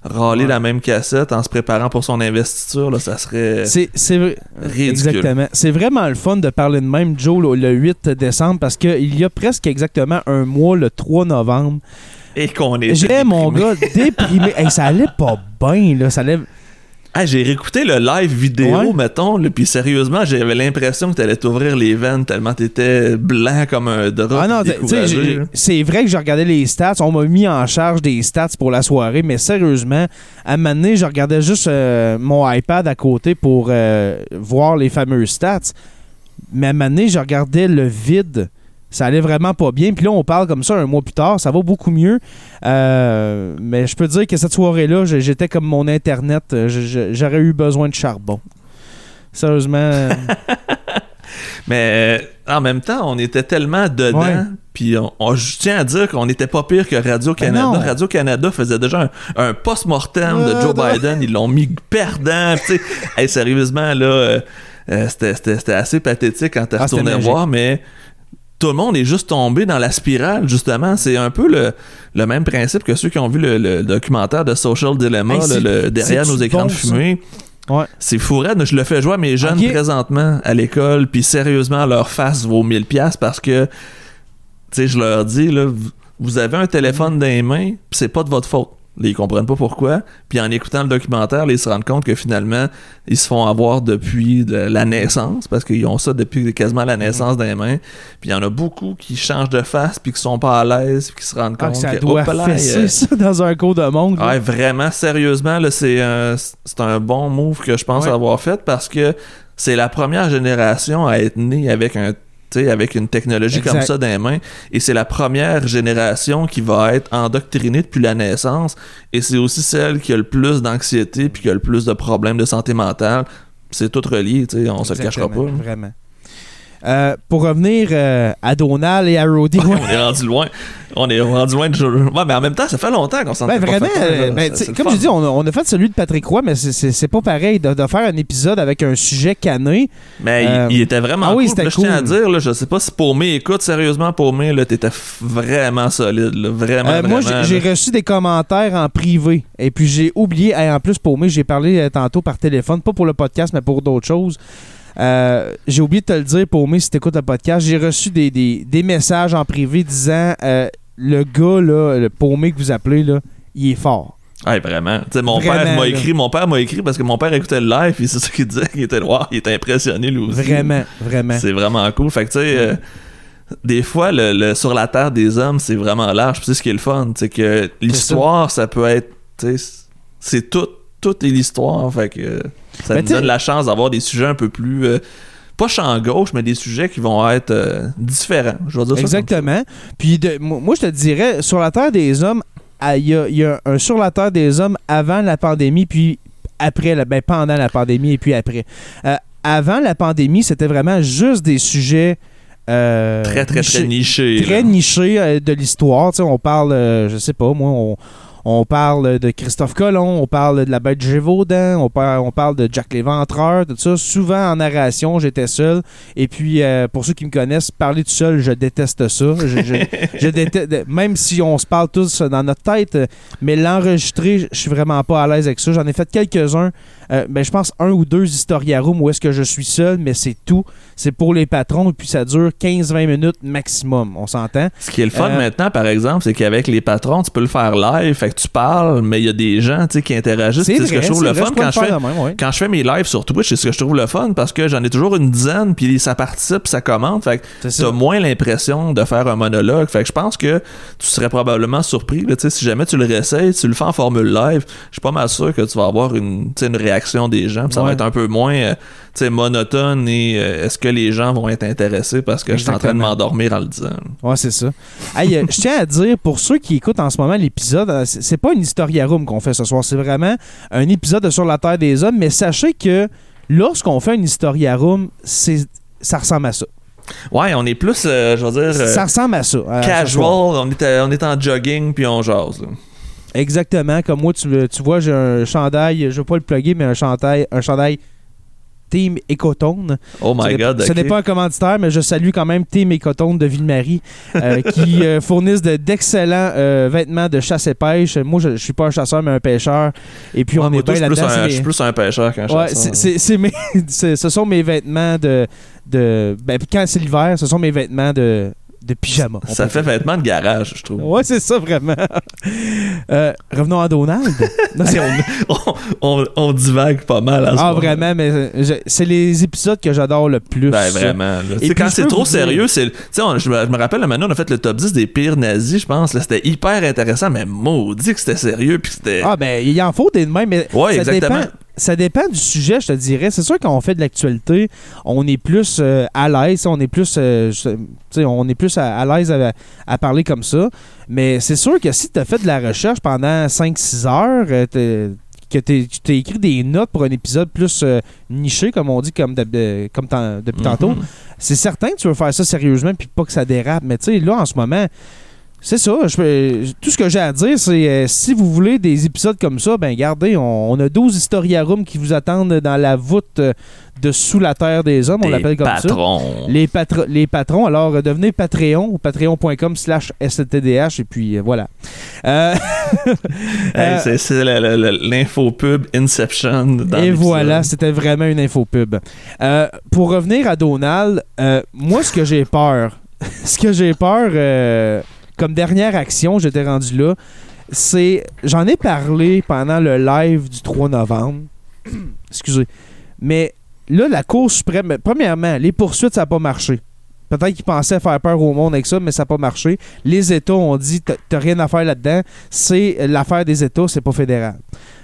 râler Ouais. la même cassette en se préparant pour son investiture. Là, ça serait... C'est c'est vrai- ridicule. Exactement. C'est vraiment le fun de parler de même, Joe, le, le 8 décembre, parce qu'il y a presque exactement un mois, le 3 novembre, Et qu'on est... j'ai mon gars déprimé. Hey, ça allait pas bien, là. Ça allait... Ah, j'ai réécouté le live vidéo, Ouais. mettons, puis sérieusement, j'avais l'impression que t'allais t'ouvrir les veines tellement t'étais blanc comme un drap. Ah non, j'ai- c'est vrai que je regardais les stats. On m'a mis en charge des stats pour la soirée, mais sérieusement, à un moment donné, je regardais juste euh, mon iPad à côté pour euh, voir les fameuses stats. Mais à un moment donné, je regardais le vide. Ça allait vraiment pas bien. Puis là, on parle comme ça un mois plus tard. Ça va beaucoup mieux. Euh, mais je peux dire que cette soirée-là, j'étais comme mon Internet. Euh, J'aurais eu besoin de charbon. Sérieusement. euh, Mais euh, en même temps, on était tellement dedans, Ouais. puis on, on- je tiens à dire qu'on n'était pas pire que Radio-Canada. Ben. Radio-Canada faisait déjà un, un post-mortem de Joe. Biden. Ils l'ont mis perdant. hey, sérieusement, là, c'était- assez pathétique quand Ah, c'était retourné voir, mais tout le monde est juste tombé dans la spirale, justement. C'est un peu le, le même principe que ceux qui ont vu le, le documentaire de Social Dilemma, Hey, là, c'est- le, derrière nos écrans bon, de fumée. Ouais. C'est fou raide. Je le fais jouer à mes jeunes présentement à l'école, puis sérieusement, leur face vaut 1000 pièces parce que, tu sais, je leur dis, là, vous- vous avez un téléphone dans les mains, puis c'est pas de votre faute. Ils comprennent pas pourquoi. Puis en écoutant le documentaire, là, ils se rendent compte que finalement, ils se font avoir depuis de la naissance, parce qu'ils ont ça depuis quasiment la naissance dans les mains. Puis il y en a beaucoup qui changent de face, puis qui sont pas à l'aise, puis qui se rendent ah, compte que ça que, doit fesser euh, ça dans un cours de monde. Ouais, vraiment, sérieusement, là, c'est un, c'est un bon move que je pense Ouais. avoir fait parce que c'est la première génération à être née avec un avec une technologie Exact. comme ça dans les mains et c'est la première génération qui va être endoctrinée depuis la naissance et c'est aussi celle qui a le plus d'anxiété puis qui a le plus de problèmes de santé mentale c'est tout relié tu sais on se le cachera pas Vraiment. Euh, pour revenir euh, à Donald et à Roddy. on est rendu loin on est rendu loin de jeu ouais mais en même temps ça fait longtemps qu'on s'en Ben, pas vraiment, fait euh, ben, le comme je dis, on a, on a fait celui de Patrick Roy, mais c'est- pas pareil de, de faire un épisode avec un sujet cané. Mais il- il, était vraiment ah oui, cool. c'était Là, Je tiens à cool. dire, là, je sais pas si Paumé, écoute, sérieusement, Paumé, là, t'étais vraiment solide, là, vraiment, Euh, moi, j'ai- vraiment, reçu des commentaires en privé. Et puis, j'ai oublié, en plus, pour moi, j'ai parlé tantôt par téléphone, pas pour le podcast, mais pour d'autres choses. Euh, j'ai oublié de te le dire, moi, si tu écoutes le podcast. J'ai reçu des, des- des messages en privé disant euh, le gars, là, le paumé que vous appelez, là, il est fort. Ouais, vraiment. Tu sais, mon Vraiment, père m'a écrit, mon père m'a écrit parce que mon père écoutait le live, et c'est ça qu'il disait, qu'il était noir, il était impressionné lui aussi. Vraiment, vraiment. C'est vraiment cool. Fait que, tu sais, euh, des fois, le, le- sur la terre des hommes, c'est vraiment large. C'est ce qui est le fun. C'est que l'histoire, ça. peut être. C'est tout. Tout est l'histoire. Fait que ça Mais nous donne la chance d'avoir des sujets un peu plus. euh, pas champ gauche, mais des sujets qui vont être euh, différents. Je vais dire ça comme ça. Exactement. Puis de- moi, je te dirais, sur la Terre des Hommes, ah, il y a, il y a un sur la Terre des Hommes avant la pandémie, puis après, la- ben, pendant la pandémie et puis après. Euh, avant la pandémie, c'était vraiment juste des sujets euh, Très, très, très nichés- niché. très nichés euh, de l'histoire. Tu sais, on parle, je sais pas, moi, on, on parle de Christophe Colomb, on parle de la bête de Gévaudan, on parle, on parle de Jack Léventreur, tout ça. Souvent en narration, j'étais seul. Et puis, euh, pour ceux qui me connaissent, parler tout seul, je déteste ça. Je, je- je déteste, même si on se parle tous dans notre tête, mais l'enregistrer, je suis vraiment pas à l'aise avec ça. J'en ai fait quelques-uns. Euh, ben, je pense un ou deux historiarums où est-ce que je suis seul, mais c'est tout. C'est pour les patrons, et puis ça dure 15-20 minutes maximum. On s'entend? Ce qui est le fun Euh, maintenant, par exemple, c'est qu'avec les patrons, tu peux le faire live, fait que tu parles, mais il y a des gens tu sais, qui interagissent. C'est ce que je trouve le vrai, fun je quand je fais. même, ouais. Quand je fais mes lives sur Twitch, c'est ce que je trouve le fun parce que j'en ai toujours une dizaine, puis ça participe, ça commente. Fait que t'as moins l'impression de faire un monologue. Fait que je pense que tu serais probablement surpris. Là, si jamais tu le réessayes, tu le fais en formule live, je suis pas mal sûr que tu vas avoir une, une réaction des gens. puis Ça va être un peu moins euh, tu sais, monotone et euh, est-ce que les gens vont être intéressés parce que je suis en train de m'endormir en le disant? Ouais, c'est ça. Hey, euh, je tiens à dire, pour ceux qui écoutent en ce moment l'épisode, euh, c'est pas une historiarum qu'on fait ce soir, c'est vraiment un épisode de Sur la Terre des Hommes, mais sachez que lorsqu'on fait une historiarum, c'est ça ressemble à ça. Ouais, on est plus, je veux dire, ça ressemble à ça. casual. On est, on est en jogging puis on jase. là. Exactement. Comme moi, tu, tu vois, j'ai un chandail, je vais pas le plugger, mais un chandail, un chandail Team Ecotone. Oh my god. Ce n'est pas un commanditaire, mais je salue quand même Team Ecotone de Ville-Marie euh, qui euh, fournissent de- d'excellents euh, vêtements de chasse et pêche. Moi, je, je suis pas un chasseur, mais un pêcheur. Et puis, Ouais, on est bien là-dedans. je suis plus un pêcheur qu'un Ouais, chasseur. mes- ce sont mes vêtements de. de ben, quand c'est l'hiver, ce sont mes vêtements de, de pyjama. Ça fait vêtement de garage, je trouve. Ouais, c'est ça, vraiment. Euh, revenons à Donald. Non, on, on- on divague pas mal à ce ah, vraiment, mais euh, c'est les épisodes que j'adore le plus. Ben, vraiment. puis, quand c'est trop sérieux, c'est. Tu sais, on- je me, rappelle, maintenant, on a fait le top 10 des pires nazis, je pense. C'était hyper intéressant, mais maudit que c'était sérieux. Puis c'était. Ah, ben, il en faut des de même, mais Ouais, ça exactement. dépend. Ça dépend du sujet, je te dirais. C'est sûr quand on fait de l'actualité, on est plus euh, à l'aise, on est plus, euh, on est plus à, à l'aise à, à parler comme ça. Mais c'est sûr que si tu as fait de la recherche pendant 5-6 heures, euh, t'es- que tu as écrit des notes pour un épisode plus euh, niché, comme on dit comme, de- depuis tantôt, Mhm. c'est certain que tu veux faire ça sérieusement puis pas que ça dérape. Mais tu sais, là, en ce moment, c'est ça. je tout ce que j'ai à dire, c'est euh, si vous voulez des épisodes comme ça, ben regardez, on, on a 12 historiarums qui vous attendent dans la voûte euh, de Sous la Terre des Hommes, on l'appelle comme ça. patrons. Les, patro- les patrons, alors euh, devenez Patreon ou patreon.com slash STDH et puis voilà. Hey, c'est- l'infopub Inception. dans Et voilà, c'était vraiment une infopub. Pour revenir à Donald, moi, ce que j'ai peur, ce que j'ai peur comme dernière action, j'étais rendu là, c'est. J'en ai parlé pendant le live du 3 novembre. Excusez. Mais là, la Cour suprême, premièrement, les poursuites, ça n'a pas marché. Peut-être qu'ils pensaient faire peur au monde avec ça, mais ça n'a pas marché. Les États ont dit T'as- t'as rien à faire là-dedans. C'est l'affaire des États, c'est pas fédéral.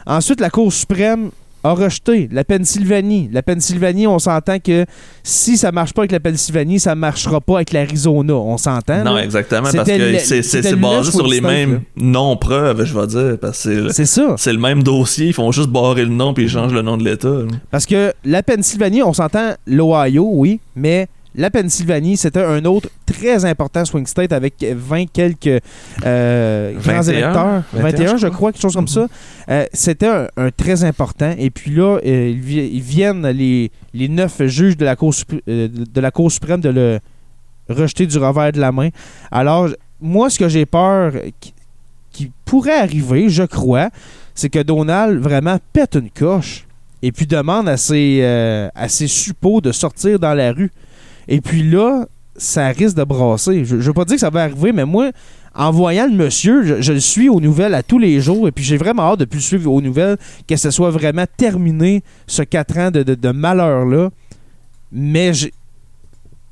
Ensuite, la Cour suprême a rejeté la Pennsylvanie. La Pennsylvanie, on s'entend que si ça marche pas avec la Pennsylvanie, ça marchera pas avec l'Arizona. On s'entend. Non, là? exactement, parce que c'est- basé sur les mêmes non-preuves, je vais dire. Parce que c'est- ça. c'est le même dossier, ils font juste barrer le nom puis ils changent le nom de l'État. Parce que la Pennsylvanie, on s'entend l'Ohio, oui, mais la Pennsylvanie, c'était un autre très important swing state avec 20 quelques euh, grands 21, électeurs. 21, 21, je je crois, quelque chose comme ça. Euh, c'était un, un très important. Et puis là, euh, ils, vi- ils viennent, les, les neuf juges de la, Cour, supr- euh, de la Cour suprême, de le rejeter du revers de la main. Alors, moi, ce que j'ai peur qui, qui pourrait arriver, je crois, c'est que Donald vraiment pète une coche et puis demande à ses, euh, à ses suppôts de sortir dans la rue. Et puis là, ça risque de brasser. Je ne veux pas dire que ça va arriver, mais moi, en voyant le monsieur, je, le suis aux nouvelles à tous les jours, et puis j'ai vraiment hâte de plus suivre aux nouvelles, que ce soit vraiment terminé, ce 4 ans de, de- de malheur-là. Mais je,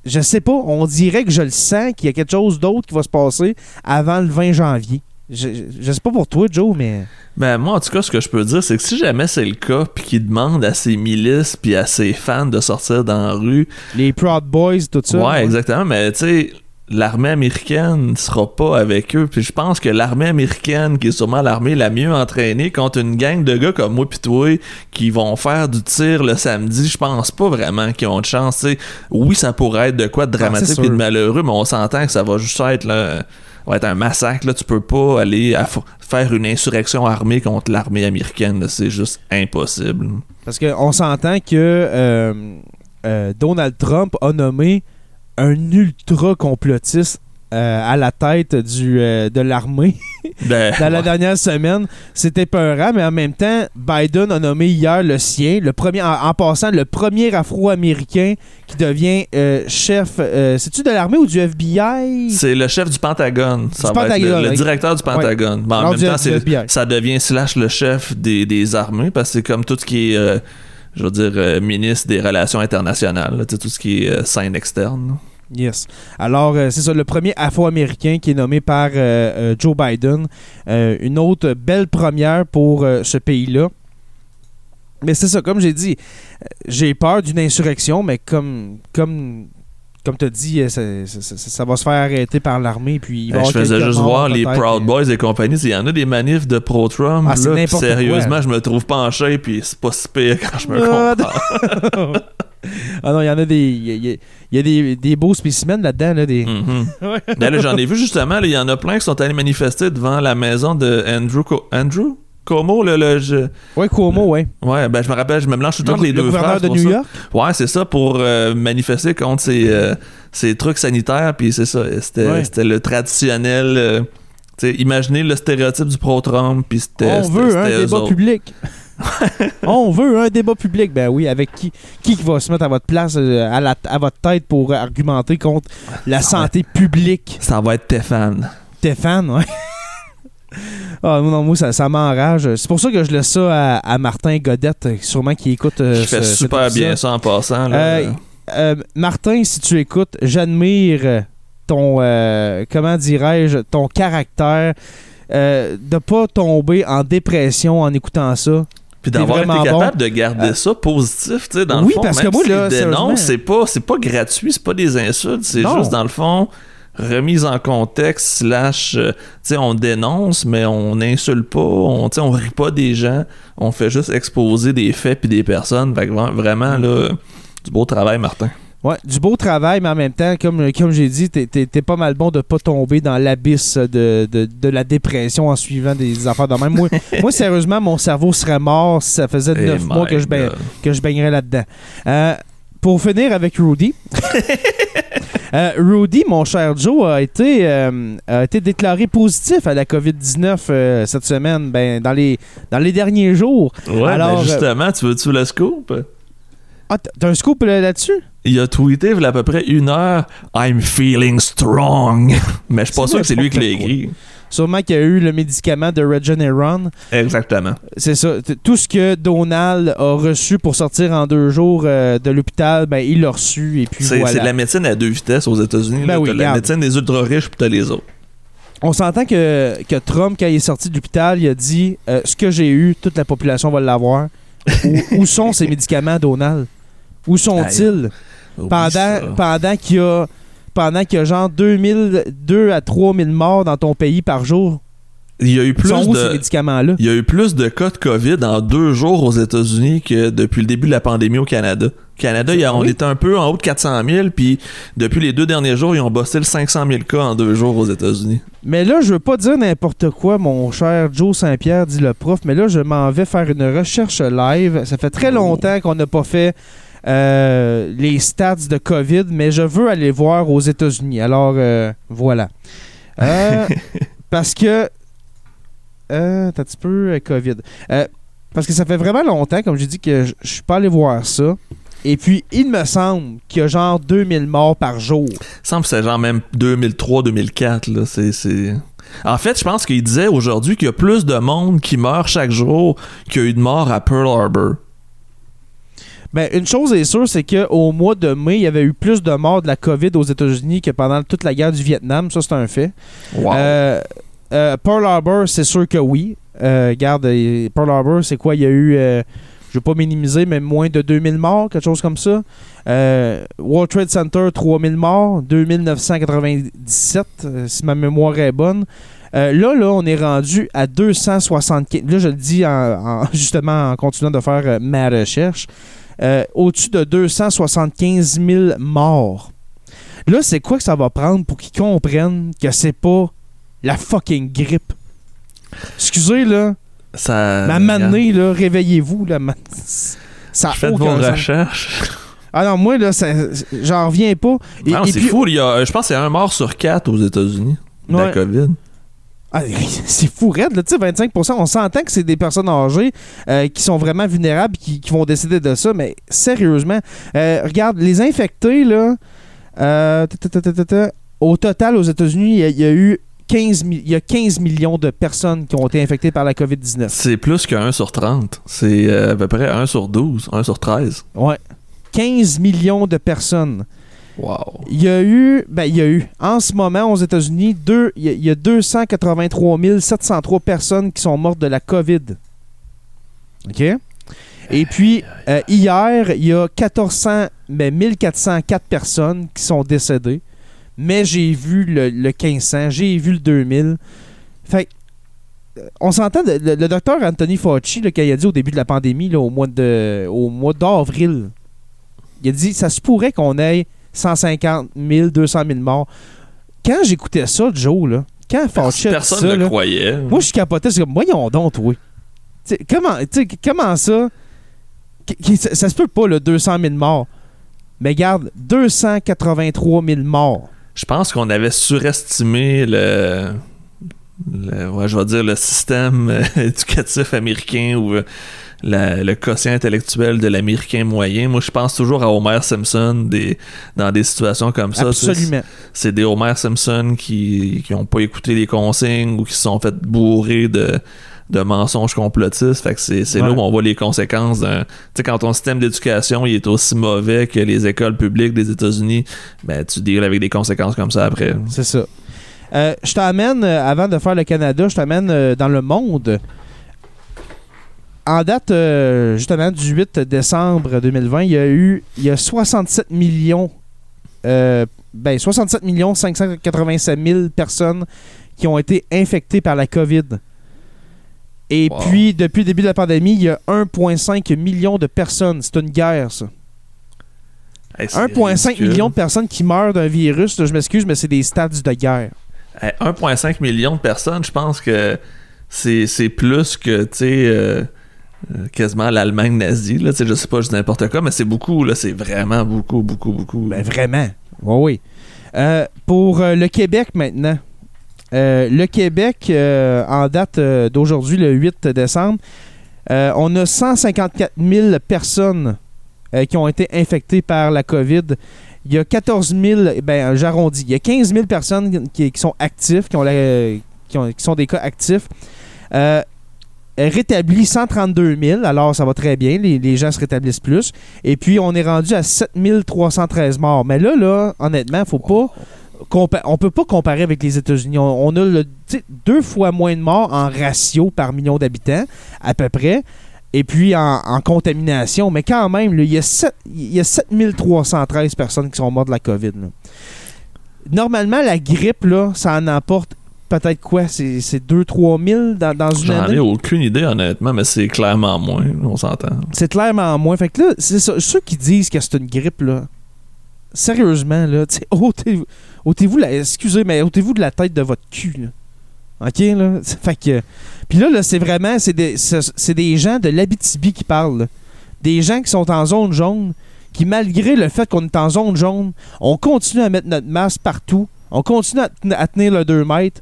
je sais pas, on dirait que je le sens qu'il y a quelque chose d'autre qui va se passer avant le 20 janvier. Je, je, sais pas pour toi, Joe, mais... Ben moi en tout cas ce que je peux dire c'est que si jamais c'est le cas puis qu'il demande à ses milices puis à ses fans de sortir dans la rue, Les Proud Boys, tout ça. ouais, exactement, mais tu sais l'armée américaine sera pas avec eux. Puis je pense que l'armée américaine, qui est sûrement l'armée la mieux entraînée, contre une gang de gars comme moi pis toi, qui vont faire du tir le samedi, je pense pas vraiment qu'ils ont de chance. t'sais. Oui, ça pourrait être de quoi de Ah, dramatique et de malheureux, mais on s'entend que ça va juste être là, va être un massacre. Là, tu peux pas aller à- faire une insurrection armée contre l'armée américaine. C'est juste impossible. Parce qu'on s'entend que euh, euh, Donald Trump a nommé un ultra complotiste euh, à la tête du, euh, de l'armée Ben, dans la ouais. dernière semaine. C'était peurant, mais en même temps, Biden a nommé hier le sien, le premier, en, en passant, le premier afro-américain qui devient euh, chef. C'est-tu de l'armée ou du FBI? C'est le chef du Pentagone. Ça Du va être Pentagone, le, directeur du Pentagone. En même temps, ça devient slash le chef des, des armées parce que c'est comme tout ce qui est, je veux dire, ministre des relations internationales. là, tout ce qui est scène externe. Yes. Alors, euh, c'est ça, le premier afro-américain qui est nommé par euh, euh, Joe Biden. Euh, une autre belle première pour ce pays-là. Mais c'est ça, comme j'ai dit, j'ai peur d'une insurrection, mais comme, comme, comme tu as dit, ça, ça- ça- ça va se faire arrêter par l'armée. Puis il va y Euh, je faisais juste morts, voir les Proud Boys et compagnie. Il y en a des manifs de pro-Trump. Ah, Sérieusement, quoi. je me trouve pas en shape puis c'est pas si pire quand je me Ah, compare. ah non, il y en a des. Il y a, il y a- il y a des, des beaux spécimens là-dedans. Là, des... Mhm. Ouais. Ben là, j'en ai vu justement, il y en a plein qui sont allés manifester devant la maison de Andrew, Co- Andrew Cuomo, le, le- je- Ouais, Cuomo, ouais. Ouais, ben je me rappelle, je me mélange tout le temps les le deux gouverneur frères, de c'est New ça. York? Ouais, c'est ça, pour euh, manifester contre ces, euh, ces trucs sanitaires, puis c'est ça, c'était Ouais. le traditionnel... euh, tu sais, imaginez le stéréotype du pro-Trump, puis c'était... On veut un débat public. On veut un débat public. Ben oui, avec qui qui va se mettre à votre place, euh, à, la- à votre tête pour argumenter contre la Ça va santé publique. Ça va être Stéphane. Stéphane, ouais. Ah, non, moi, ça, ça m'enrage. C'est pour ça que je laisse ça à, à Martin Godette, sûrement qui écoute. euh, Qui fait ce- super bien ça en passant. Là. Euh, Euh, Martin, si tu écoutes, j'admire ton, comment dirais-je, ton caractère. De pas tomber en dépression en écoutant ça. Puis d'avoir été capable bon. de garder Euh, ça positif, tu sais, dans oui, le fond. parce même que moi, là, dénonce, c'est pas, c'est pas gratuit, c'est pas des insultes, c'est juste, dans le fond, remise en contexte, slash, euh, tu sais, on dénonce, mais on n'insulte pas, on, tu sais, on rit pas des gens, on fait juste exposer des faits puis des personnes. Fait que vra- vraiment, là, du beau travail, Martin. Ouais, du beau travail, mais en même temps, comme, comme j'ai dit, t'es, pas mal bon de pas tomber dans l'abysse de, de, de la dépression en suivant des affaires de même. Moi, moi, sérieusement, mon cerveau serait mort si ça faisait Eh neuf mois que je, que je baignerais là-dedans. Euh, pour finir avec Rudy. euh, Rudy, mon cher Joe, a été, euh, a été déclaré positif à la COVID-19 euh, cette semaine, ben, dans, les, dans les derniers jours. Ouais, Alors, ben justement, tu veux-tu le scoop? Ah, t'as un scoop là- là-dessus? Il a tweeté il y a à peu près une heure I'm feeling strong. Mais je suis pas sûr que c'est lui qui l'a écrit. Sûrement qu'il y a eu le médicament de Regeneron. Exactement. C'est ça. Tout ce que Donald a reçu pour sortir en deux jours euh, de l'hôpital, ben, il l'a reçu et puis C'est voilà. c'est de la médecine à deux vitesses aux États-Unis. Ben oui, T'as la médecine des ultra riches puis t'as les autres. On s'entend que, que Trump, quand il est sorti de l'hôpital, il a dit euh, Ce que j'ai eu, toute la population va l'avoir. Où, où sont ces médicaments, Donald? Où sont-ils? Pendant, pendant qu'il y a. Pendant qu'il y a genre 2000, 2 à 3000 morts dans ton pays par jour. Il y a eu Ils plus sont où ces de. médicaments-là? Il y a eu plus de cas de COVID en deux jours aux États-Unis que depuis le début de la pandémie au Canada. Au Canada, a- on était un peu en haut de 400 000, puis depuis les deux derniers jours, ils ont bossé le 500 000 cas en deux jours aux États-Unis. Mais là, je veux pas dire n'importe quoi, mon cher Joe Saint-Pierre, dit le prof, mais là, je m'en vais faire une recherche live. Ça fait très longtemps qu'on n'a pas fait euh, les stats de COVID, mais je veux aller voir aux États-Unis. Alors, euh, voilà. Euh, parce que. Euh, t'as un petit peu euh, COVID. Euh, parce que ça fait vraiment longtemps, comme j'ai dit, que je je suis pas allé voir ça. Et puis, il me semble qu'il y a genre 2000 morts par jour. Il semble que c'est genre même 2003-2004. là. C'est, c'est... En fait, je pense qu'il disait aujourd'hui qu'il y a plus de monde qui meurt chaque jour qu'il y a eu de morts à Pearl Harbor. Ben, une chose est sûre, c'est qu'au mois de mai, il y avait eu plus de morts de la COVID aux États-Unis que pendant toute la guerre du Vietnam. Ça, c'est un fait. Wow. Euh, euh, Pearl Harbor, c'est sûr que oui. Euh, regarde, euh, Pearl Harbor, c'est quoi? Il y a eu. euh, je vais pas minimiser, mais moins de 2000 morts, quelque chose comme ça. Euh, World Trade Center, 3000 morts, 2997, euh, si ma mémoire est bonne. Euh, là, là, on est rendu à 275. Là, je le dis en, en- justement en continuant de faire euh, ma recherche. Euh, Au-dessus de 275 000 morts. Là, c'est quoi que ça va prendre pour qu'ils comprennent que c'est pas la fucking grippe? Excusez, là. Ça. Moment donné, là, réveillez-vous, là. man. Ça a Faites vos aucun sens. recherches. Ah non, moi, là, ça- j'en reviens pas. Et- Non, c'est puis- fou. Il y a, je pense qu'il y a un mort sur quatre aux États-Unis de la. COVID. Ah, c'est fou, raide, là, tu sais, 25% On s'entend que c'est des personnes âgées euh, qui sont vraiment vulnérables qui, qui vont décider de ça, mais sérieusement, euh, regarde, les infectés, là, euh, au total, aux États-Unis, il y a- il y, a eu 15, mi- il y a 15 millions de personnes qui ont été infectées par la COVID-19. C'est plus que 1 sur 30. C'est euh, à peu près 1 sur 12, 1 sur 13. Ouais. 15 millions de personnes. Wow. Il y a eu, ben, il y a eu, en ce moment aux États-Unis, deux, il y a- il y a 283 703 personnes qui sont mortes de la COVID. OK? Et puis, euh, hier, il y a 1400, ben, 1404 personnes qui sont décédées. Mais j'ai vu le, le 1500, j'ai vu le 2000. Fait euh, on s'entend, le, le- docteur Anthony Fauci, là, quand il a dit au début de la pandémie, là, au mois de, au mois d'avril, il a dit ça se pourrait qu'on ait 150 000, 200 000 morts. Quand j'écoutais ça, Joe, là, quand Fauci a dit Personne ça, ne là, croyait. moi, je capotais. C'est comme, voyons donc, toi. T'sais, comment, t'sais, comment ça? Ça, ça se peut pas, le 200 000 morts. Mais regarde, 283 000 morts. Je pense qu'on avait surestimé le, le- ouais, je vais dire le système euh, éducatif américain ou euh, la- le quotient intellectuel de l'américain moyen. Moi, je pense toujours à Homer Simpson des, dans des situations comme ça. Absolument. C'est des Homer Simpson qui qui ont pas écouté les consignes ou qui se sont fait bourrer de de mensonges complotistes. Fait que c'est c'est là où on voit les conséquences d'un. Tu sais, quand ton système d'éducation il est aussi mauvais que les écoles publiques des États-Unis, ben tu deals avec des conséquences comme ça après. C'est ça. Euh, je t'amène, euh, avant de faire le Canada, je t'amène euh, dans le monde. En date, justement, du 8 décembre 2020, il y a eu il y a 67 millions, ben 67 millions 587 000 personnes qui ont été infectées par la COVID. Et Wow. puis, depuis le début de la pandémie, il y a 1,5 million de personnes. C'est une guerre, ça. Hey, c'est 1,5 ridicule. million de personnes qui meurent d'un virus. là, je m'excuse, mais c'est des stats de guerre. Hey, 1,5 million de personnes, je pense que c'est c'est plus que, tu sais, euh, quasiment l'Allemagne nazie. Là, Tu sais, je sais pas, je dis n'importe quoi, mais c'est beaucoup. là C'est vraiment beaucoup, beaucoup, beaucoup. Ben vraiment. Oui, oui. Euh, pour euh, le Québec maintenant. Euh, le Québec, euh, en date euh, d'aujourd'hui, le 8 décembre, on a 154 000 personnes qui ont été infectées par la COVID. Il y a 14 000, ben j'arrondis, il y a 15 000 personnes qui, sont actifs, qui, ont sont des cas actifs. Euh, rétabli 132 000, alors ça va très bien, les, gens se rétablissent plus. Et puis, on est rendu à 7313 morts. Mais là, là, honnêtement, faut pas. On peut pas comparer avec les États-Unis. On, on a le, deux fois moins de morts en ratio par million d'habitants, à peu près. Et puis en, en contamination. Mais quand même, il y a, sept- il y a 7313 personnes qui sont mortes de la COVID. là. Normalement, la grippe, là, ça en emporte peut-être quoi? C'est c'est 2-3 000 dans, dans une J'en année? ai aucune idée, honnêtement, mais c'est clairement moins, on s'entend. C'est clairement moins. Fait que là, c'est ça. Ceux qui disent que c'est une grippe, là, sérieusement, là, ôtez-vous la. Excusez, mais ôtez-vous de la tête de votre cul, là. OK, là? Fait que. Puis là, là c'est vraiment. C'est des, c'est- des gens de l'Abitibi qui parlent. Des gens qui sont en zone jaune, qui, malgré le fait qu'on est en zone jaune, on continue à mettre notre masque partout. On continue à tenir le 2 mètres.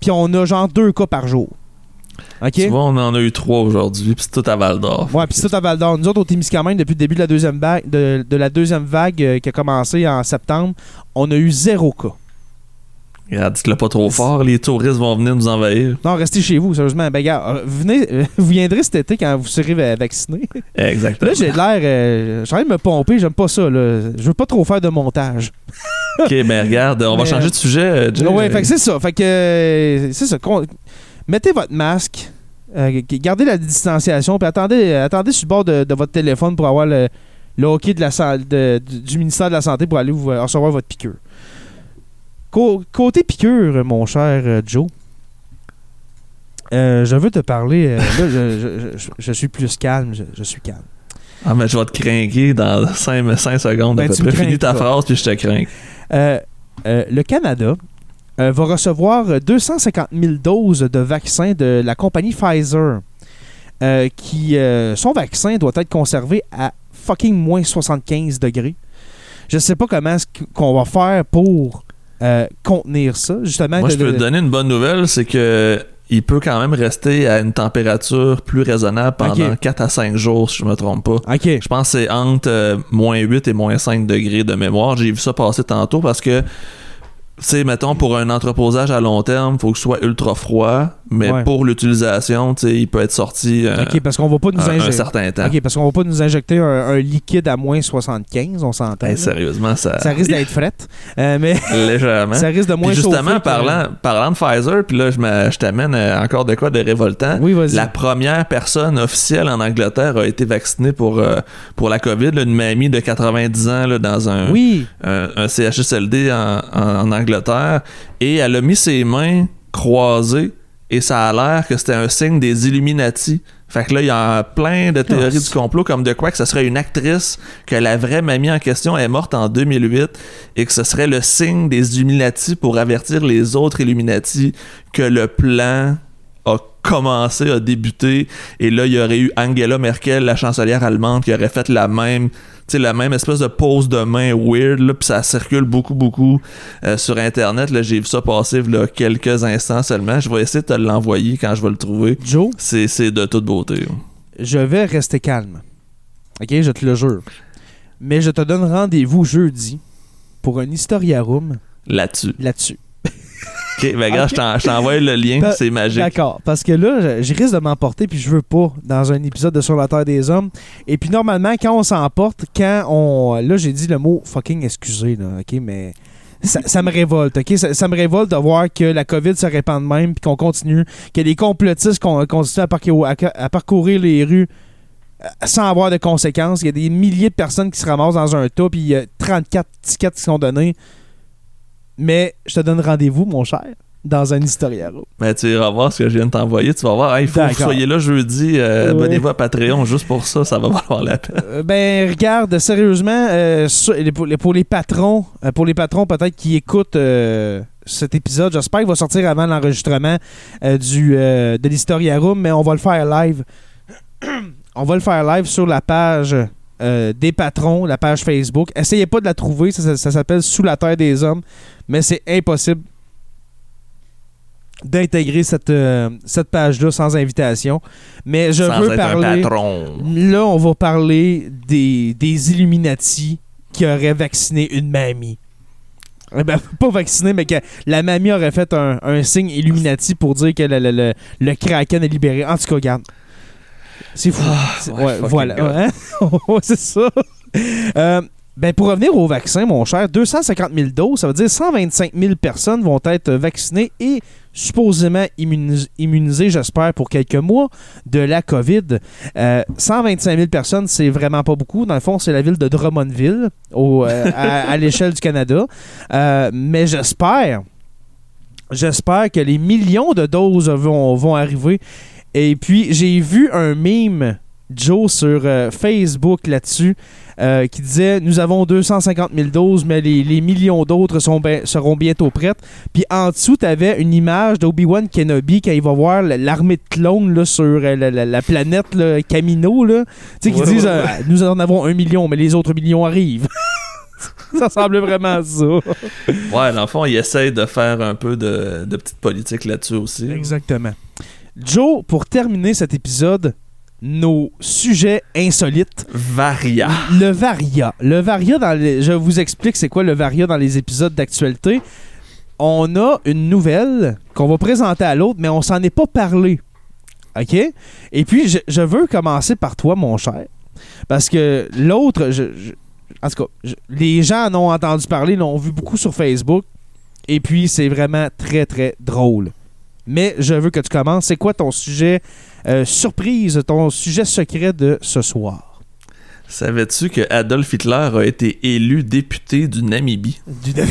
Puis on a genre deux cas par jour. OK? Tu vois, on en a eu trois aujourd'hui, puis c'est tout à Val d'Or. Ouais, puis c'est tout à Val d'Or. Nous autres, au Témiscamingue, depuis le début de la deuxième vague, de, de la deuxième vague euh, qui a commencé en septembre, on a eu zéro cas. Regarde, dites-le pas trop fort, les touristes vont venir nous envahir. Non, restez chez vous, sérieusement. Ben, gars, euh, venez, euh, vous viendrez cet été quand vous serez va- vacciné. Exactement. Là, j'ai l'air. euh, je suis en train de me pomper, j'aime pas ça, là. Je veux pas trop faire de montage. ok, ben regarde, on va changer de sujet, euh, ouais, fait que c'est ça. Fait que. c'est ça. Mettez votre masque. Euh, gardez la distanciation, puis attendez, attendez sur le bord de, de votre téléphone pour avoir le, le hockey de la, de- du ministère de la Santé pour aller vous euh, recevoir votre piqûre. Co- côté piqûre, mon cher euh, Joe, euh, je veux te parler. euh, là, je, je- je- je suis plus calme. Je, suis calme. Ah, mais je vais te craquer dans 5, secondes. Ben, tu. Finis ta phrase, puis je te crains. Euh, le Canada va recevoir 250 000 doses de vaccins de la compagnie Pfizer. euh, qui, euh, son vaccin doit être conservé à fucking moins 75 degrés. Je sais pas comment est-ce qu'on va faire pour euh, contenir ça. Justement, Moi, de- je peux de- te donner une bonne nouvelle, c'est que il peut quand même rester à une température plus raisonnable pendant Ok. 4 à 5 jours, si je me trompe pas. Ok. Je pense que c'est entre euh, moins 8 et moins 5 degrés de mémoire. J'ai vu ça passer tantôt parce que, sais, mettons, pour un entreposage à long terme, faut que ce soit ultra froid, mais Ouais. pour l'utilisation, tu sais, il peut être sorti euh, Ok, parce qu'on va pas nous un, un injecter. certain temps. Ok, parce qu'on va pas nous injecter un, un liquide à moins 75, on s'entend. Hey, sérieusement, ça, ça risque d'être fret. Euh, mais légèrement. ça risque de moins Puis justement, que- parlant, parlant de Pfizer, puis là, je, t'amène euh, encore de quoi de révoltant. Oui, vas-y. La première personne officielle en Angleterre a été vaccinée pour, euh, pour la COVID, là, une mamie de 90 ans là, dans un, Oui. un, un CHSLD en, en- en Angleterre, et elle a mis ses mains croisées, et ça a l'air que c'était un signe des Illuminati. Fait que là, il y a plein de théories du complot, comme de quoi que ce serait une actrice, que la vraie mamie en question est morte en 2008, et que ce serait le signe des Illuminati pour avertir les autres Illuminati que le plan a commencé, a débuté, et là, il y aurait eu Angela Merkel, la chancelière allemande, qui aurait fait la même, sais, la même espèce de pose de main weird, là, puis ça circule beaucoup, beaucoup euh, sur Internet. Là, j'ai vu ça passer là, quelques instants seulement. Je vais essayer de te l'envoyer quand je vais le trouver. Joe, C'est, c'est de toute beauté. je vais rester calme. OK, je te le jure. Mais je te donne rendez-vous jeudi pour un Historia Room Là-dessus. là-dessus. Ok, ben gars, je t'en- je t'envoie le lien, Pa- c'est magique. D'accord, parce que là, je, risque de m'emporter puis je veux pas dans un épisode de Sur la Terre des Hommes. Et puis normalement, quand on s'emporte, quand on... Là, j'ai dit le mot fucking excusez, là, OK, mais... Ça, ça me révolte, OK? Ça, ça me révolte de voir que la COVID se répand de même, puis qu'on continue, que les complotistes con- continuent à, parcou- à- à parcourir les rues euh, sans avoir de conséquences. Il y a des milliers de personnes qui se ramassent dans un tas, puis il y a 34 tickets qui sont donnés. Mais je te donne rendez-vous, mon cher, dans un historiaro. Ben, tu iras voir ce que je viens de t'envoyer. Tu vas voir, Hey, il faut que vous soyez là jeudi. euh, Ouais. Abonnez-vous à Patreon juste pour ça, ça va valoir la peine. Euh, ben, regarde, sérieusement, euh, pour, les, pour les patrons, pour les patrons peut-être qui écoutent cet épisode, j'espère qu'il va sortir avant l'enregistrement du de l'Historia Room, mais on va le faire live. on va le faire live sur la page euh, des patrons, la page Facebook. Essayez pas de la trouver, ça, ça- ça s'appelle Sous la Terre des Hommes, mais c'est impossible d'intégrer cette, euh, cette page-là sans invitation. Mais je Sans veux être parler... un patron. Là, on va parler des, des Illuminati qui auraient vacciné une mamie. Eh ben, pas vacciné, mais que la mamie aurait fait un, un signe Illuminati pour dire que le, le, le, le Kraken est libéré. En tout cas, regarde. C'est fou. C'est- ouais, ouais, fucking voilà. Hein? Ouais, c'est ça. Euh, ben pour revenir au vaccin, mon cher, 250 000 doses, ça veut dire 125 000 personnes vont être vaccinées et supposément immunis- immunisées, j'espère, pour quelques mois de la COVID. Euh, 125 000 personnes, c'est vraiment pas beaucoup. Dans le fond, c'est la ville de Drummondville au, euh, à, à l'échelle du Canada. Euh, mais j'espère, j'espère que les millions de doses vont, vont arriver. Et puis, j'ai vu un meme, Joe, sur euh, Facebook là-dessus, euh, qui disait Nous avons 250 000 doses, mais les, les millions d'autres seront bientôt prêtes. Puis en dessous, tu avais une image d'Obi-Wan Kenobi quand il va voir l'armée de clones là, sur euh, la, la- la planète là, Camino. Là. Tu sais, qui Ouais, disent ouais, Nous en avons un million, mais les autres millions arrivent. ça semblait vraiment ça. Ouais, dans le fond, il essaye de faire un peu de, de petite politique là-dessus aussi. Exactement. Joe, pour terminer cet épisode, nos sujets insolites. Varia. Le Varia. Le Varia, dans les- je vous explique c'est quoi le Varia dans les épisodes d'actualité. On a une nouvelle qu'on va présenter à l'autre, mais on s'en est pas parlé. OK? Et puis, je, je veux commencer par toi, mon cher. Parce que l'autre, je, je- en tout cas, je- les gens en ont entendu parler, l'ont vu beaucoup sur Facebook. Et puis, c'est vraiment très, très drôle. Mais je veux que tu commences. C'est quoi ton sujet euh, surprise, ton sujet secret de ce soir? Savais-tu que Adolf Hitler a été élu député du Namibie? Du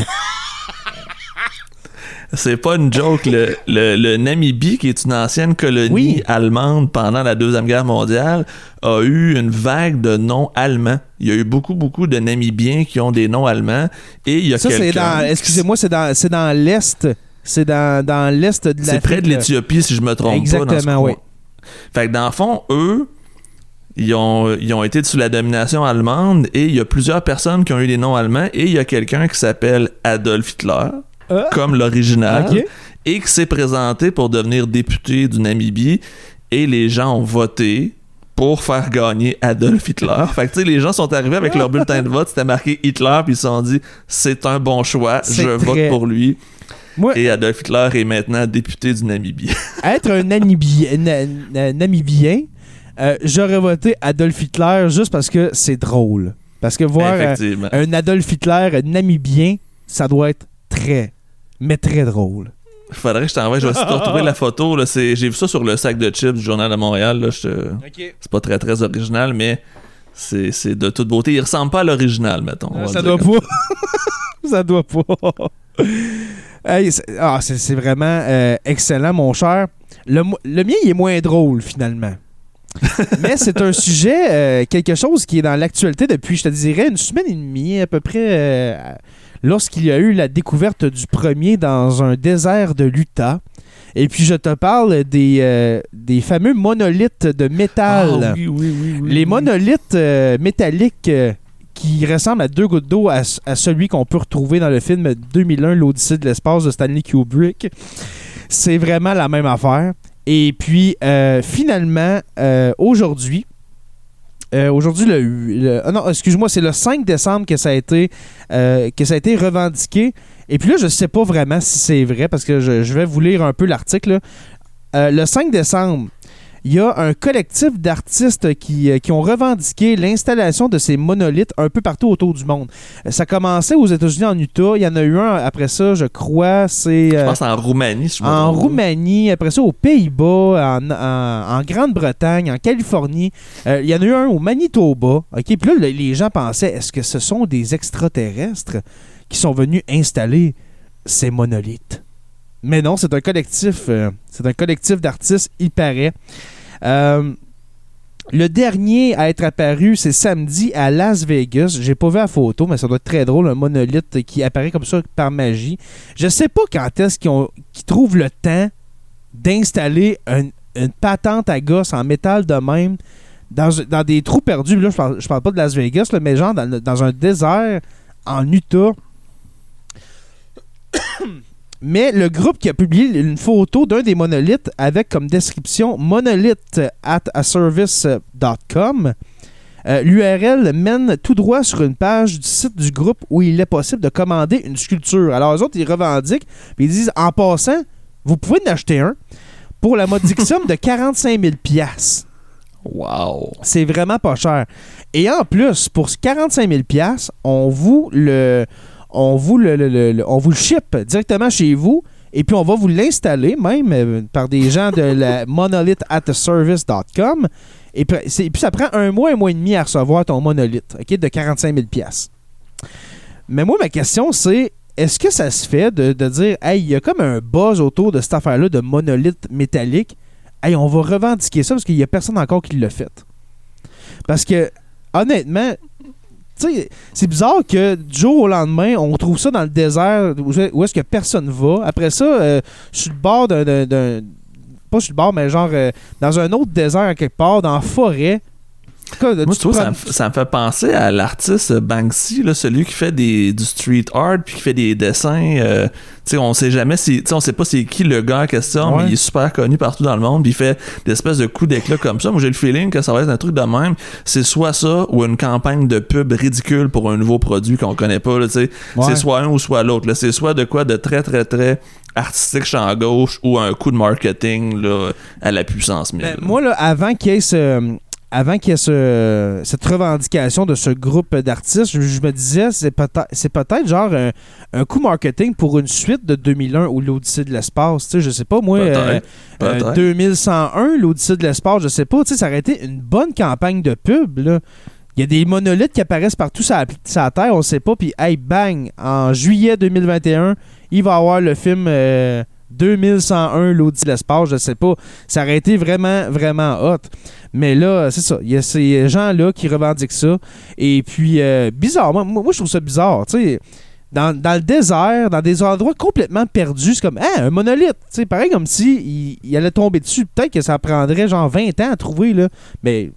C'est pas une joke. Le, le- le Namibie, qui est une ancienne colonie Oui. allemande pendant la Deuxième Guerre mondiale, a eu une vague de noms allemands. Il y a eu beaucoup, beaucoup de Namibiens qui ont des noms allemands. Et il y a Ça, c'est dans. Excusez-moi, c'est dans, c'est dans l'Est. C'est dans, dans l'Est de la. C'est près de l'Éthiopie, si je me trompe pas. dans ce Exactement, oui. Fait que dans le fond, eux, ils ont, ils ont été sous la domination allemande et il y a plusieurs personnes qui ont eu des noms allemands et il y a quelqu'un qui s'appelle Adolf Hitler, Ah. comme l'original, et qui s'est présenté pour devenir député du Namibie et les gens ont voté pour faire gagner Adolf Hitler. fait que tu sais, les gens sont arrivés avec leur bulletin de vote, c'était marqué Hitler, puis ils se sont dit c'est un bon choix, je vote très- pour lui. Moi, Et Adolf Hitler est maintenant député du Namibie. être un Namibien, na- na- Namibien euh, j'aurais voté Adolf Hitler juste parce que c'est drôle. Parce que voir euh, un Adolf Hitler namibien, ça doit être très, mais très drôle. Faudrait que je t'envoie. Je vais essayer de retrouver la photo. Là. C'est- J'ai vu ça sur le sac de chips du Journal de Montréal. Là. Je te- C'est pas très très original, mais c'est c'est de toute beauté. Il ressemble pas à l'original, mettons. ça dire doit pas. ça doit pas. Hey, c'est ah, vraiment euh, excellent, mon cher. Le, mien, il est moins drôle, finalement. Mais c'est un sujet, euh, quelque chose qui est dans l'actualité depuis, je te dirais, une semaine et demie, à peu près, euh, lorsqu'il y a eu la découverte du premier dans un désert de l'Utah. Et puis, je te parle des, euh, des fameux monolithes de métal. Ah oui, oui, oui, oui, Les monolithes euh, métalliques euh, qui ressemblent à deux gouttes d'eau à, celui qu'on peut retrouver dans le film 2001, l'Odyssée de l'espace de Stanley Kubrick. C'est vraiment la même affaire. Et puis, euh, finalement, euh, aujourd'hui, euh, aujourd'hui, le, ah non, excuse-moi, c'est le 5 décembre que ça a été, que ça a été revendiqué. Et puis là, je sais pas vraiment si c'est vrai parce que je, vais vous lire un peu l'article. le 5 décembre, il y a un collectif d'artistes qui, euh, qui ont revendiqué l'installation de ces monolithes un peu partout autour du monde. Euh, Ça commençait aux États-Unis, en Utah. Il y en a eu un après ça, je crois, c'est Je euh, pense en Roumanie, si je en. Roumanie, après ça aux Pays-Bas, en, en- en Grande-Bretagne, en Californie. Euh, il y en a eu un au Manitoba. OK, puis là, le- les gens pensaient, est-ce que ce sont des extraterrestres qui sont venus installer ces monolithes? Mais non, c'est un collectif, euh, c'est un collectif d'artistes, il paraît. Euh, le dernier à être apparu, c'est samedi à Las Vegas. J'ai pas vu la photo, mais ça doit être très drôle, un monolithe qui apparaît comme ça par magie. Je sais pas quand est-ce qu'ils trouvent le temps d'installer un- une patente à gosse en métal de même dans, des trous perdus. Là, je parle, je parle pas de Las Vegas, mais genre dans, dans un désert en Utah. Mais le groupe qui a publié une photo d'un des monolithes avec comme description monolith at a service.com. Euh, L'URL mène tout droit sur une page du site du groupe où il est possible de commander une sculpture. Alors, eux autres, ils revendiquent, puis ils disent en passant, vous pouvez en acheter un pour la modique somme de 45 000 piastres. Wow. C'est vraiment pas cher. Et en plus, pour ce 45 000 piastres, on vous le, on vous le, le- ship directement chez vous. Et puis, on va vous l'installer même euh, par des gens de la monolithatservice.com. Et puis, ça prend un mois, un mois et demi à recevoir ton monolithe de 45 000 piastres. Mais moi, ma question, c'est est-ce que ça se fait de, de dire, hey, il y a comme un buzz autour de cette affaire-là de monolithe métallique? Hey, on va revendiquer ça parce qu'il n'y a personne encore qui l'a fait. Parce que, honnêtement, c'est bizarre que du jour au lendemain, on trouve ça dans le désert où, est-ce que personne va. Après ça, euh, sur le bord d'un- Pas sur le bord, mais genre euh, dans un autre désert quelque part, dans la forêt. Moi, tu je trouve ça, me f- ça me fait penser à l'artiste Banksy, là, celui qui fait des, du street art puis qui fait des dessins. euh, tu sais, on sait jamais si, tu sais, on sait pas c'est qui le gars en question, Ouais. mais il est super connu partout dans le monde. Puis il fait des espèces de coups d'éclat comme ça. Moi, j'ai le feeling que ça va être un truc de même. C'est soit ça ou une campagne de pub ridicule pour un nouveau produit qu'on connaît pas. là, tu sais. Ouais. C'est soit un ou soit l'autre. là. C'est soit de quoi de très très très artistique champ gauche ou un coup de marketing là, à la puissance 1000. Ben, moi, là, avant qu'il y ait ce. Avant qu'il y ait ce- cette revendication de ce groupe d'artistes, je, je me disais, c'est peut-être c'est peut-être genre un, un coup marketing pour une suite de 2001 ou l'Odyssée de l'espace. Tu sais, je sais pas, moi, euh, Peut-être, euh, peut-être. 2101, l'Odyssée de l'espace, je sais pas. Tu sais, ça aurait été une bonne campagne de pub, là. Il y a des monolithes qui apparaissent partout sur la, sur la Terre, on sait pas. Puis, hey, bang, en juillet 2021, il va y avoir le film euh, 2101, l'Odyssée de l'espace, je sais pas. Ça aurait été vraiment, vraiment hot. Mais là, c'est ça. Il y a ces gens-là qui revendiquent ça. Et puis, euh, bizarre. Moi, moi, je trouve ça bizarre. Tu sais, dans, dans le désert, dans des endroits complètement perdus, c'est comme, ah, un monolithe. Tu sais, pareil comme si il, il allait tomber dessus. Peut-être que ça prendrait genre 20 ans à trouver, là. Mais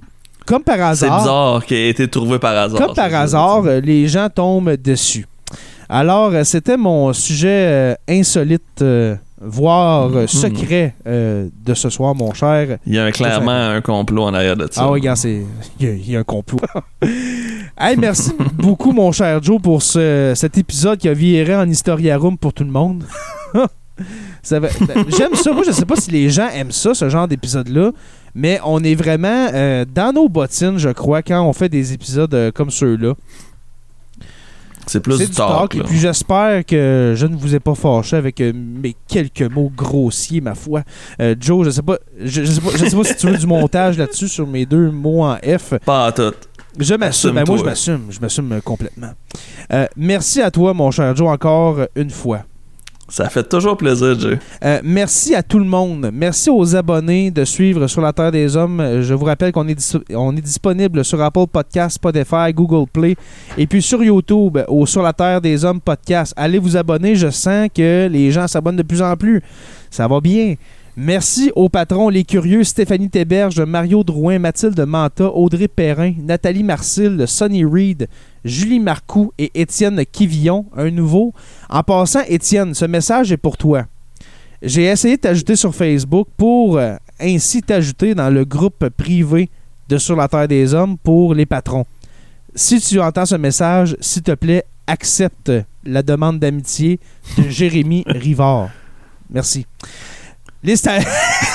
comme par C'est hasard. bizarre qu'il ait été trouvé par hasard. Comme par c'est ça, hasard, euh, les gens tombent dessus. Alors, euh, c'était mon sujet euh, insolite, euh, voire euh, Mhm. secret euh, de ce soir, mon cher. Il y a clairement un complot en arrière de ça. Ah oui, regarde. Il y, a- il y a un complot. hey, merci beaucoup, mon cher Joe, pour ce- cet épisode qui a viré en Historia Room pour tout le monde. Ben, J'aime ça. Moi, je sais pas si les gens aiment ça, ce genre d'épisode-là, mais on est vraiment euh, dans nos bottines, je crois, quand on fait des épisodes euh, comme ceux-là. C'est plus du du talk. talk. Puis j'espère que je ne vous ai pas fâché avec euh, mes quelques mots grossiers, ma foi. Euh, Joe, je sais pas, je, je sais pas, je sais pas si tu veux du montage là-dessus sur mes deux mots en F. Pas à tout. Je m'assume. Ben, moi, je m'assume. Je m'assume complètement. Euh, merci à toi, mon cher Joe, encore une fois. Ça fait toujours plaisir, Jay. Euh, merci à tout le monde. Merci aux abonnés de suivre Sur la Terre des Hommes. Euh, Je vous rappelle qu'on est, on disponible sur Apple Podcasts, Spotify, Google Play et puis sur YouTube au Sur la Terre des Hommes podcast. Allez vous abonner. Je sens que les gens s'abonnent de plus en plus. Ça va bien. Merci aux patrons, les curieux, Stéphanie Théberge, Mario Drouin, Mathilde Manta, Audrey Perrin, Nathalie Marcille, Sonny Reed, Julie Marcoux et Étienne Quivillon, un nouveau. En passant, Étienne, ce message est pour toi. J'ai essayé de t'ajouter sur Facebook pour euh, ainsi t'ajouter dans le groupe privé de Sur la Terre des Hommes pour les patrons. Si tu entends ce message, s'il te plaît, accepte la demande d'amitié de Jérémy Rivard. Merci. Les, sta-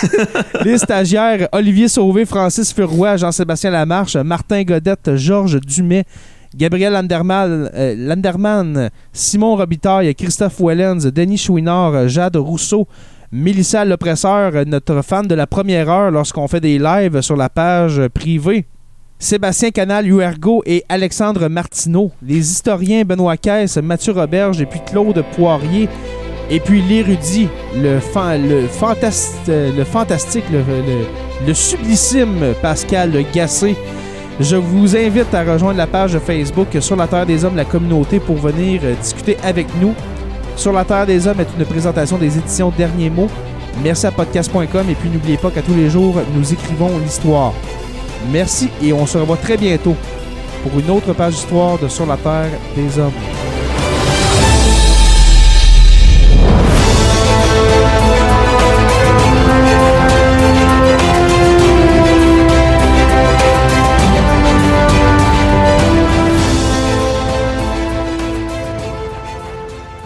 les stagiaires Olivier Sauvé, Francis Furoy, Jean-Sébastien Lamarche, Martin Godette, Georges Dumais, Gabriel Landerman, euh, Landerman, Simon Robitaille, Christophe Wellens, Denis Chouinard, Jade Rousseau, Mélissa L'Oppresseur, notre fan de la première heure lorsqu'on fait des lives sur la page privée. Sébastien Canal, Huergo et Alexandre Martineau. Les historiens Benoît Caisse, Mathieu Roberge et puis Claude Poirier. Et puis l'érudit, le, fan- le, fantas- le fantastique, le, le- sublissime Pascal Gassé. Je vous invite à rejoindre la page Facebook Sur la Terre des Hommes, la communauté, pour venir euh, discuter avec nous. Sur la Terre des Hommes est une présentation des éditions Derniers mots. Merci à podcast.com et puis n'oubliez pas qu'à tous les jours, nous écrivons l'histoire. Merci et on se revoit très bientôt pour une autre page d'histoire de Sur la Terre des Hommes.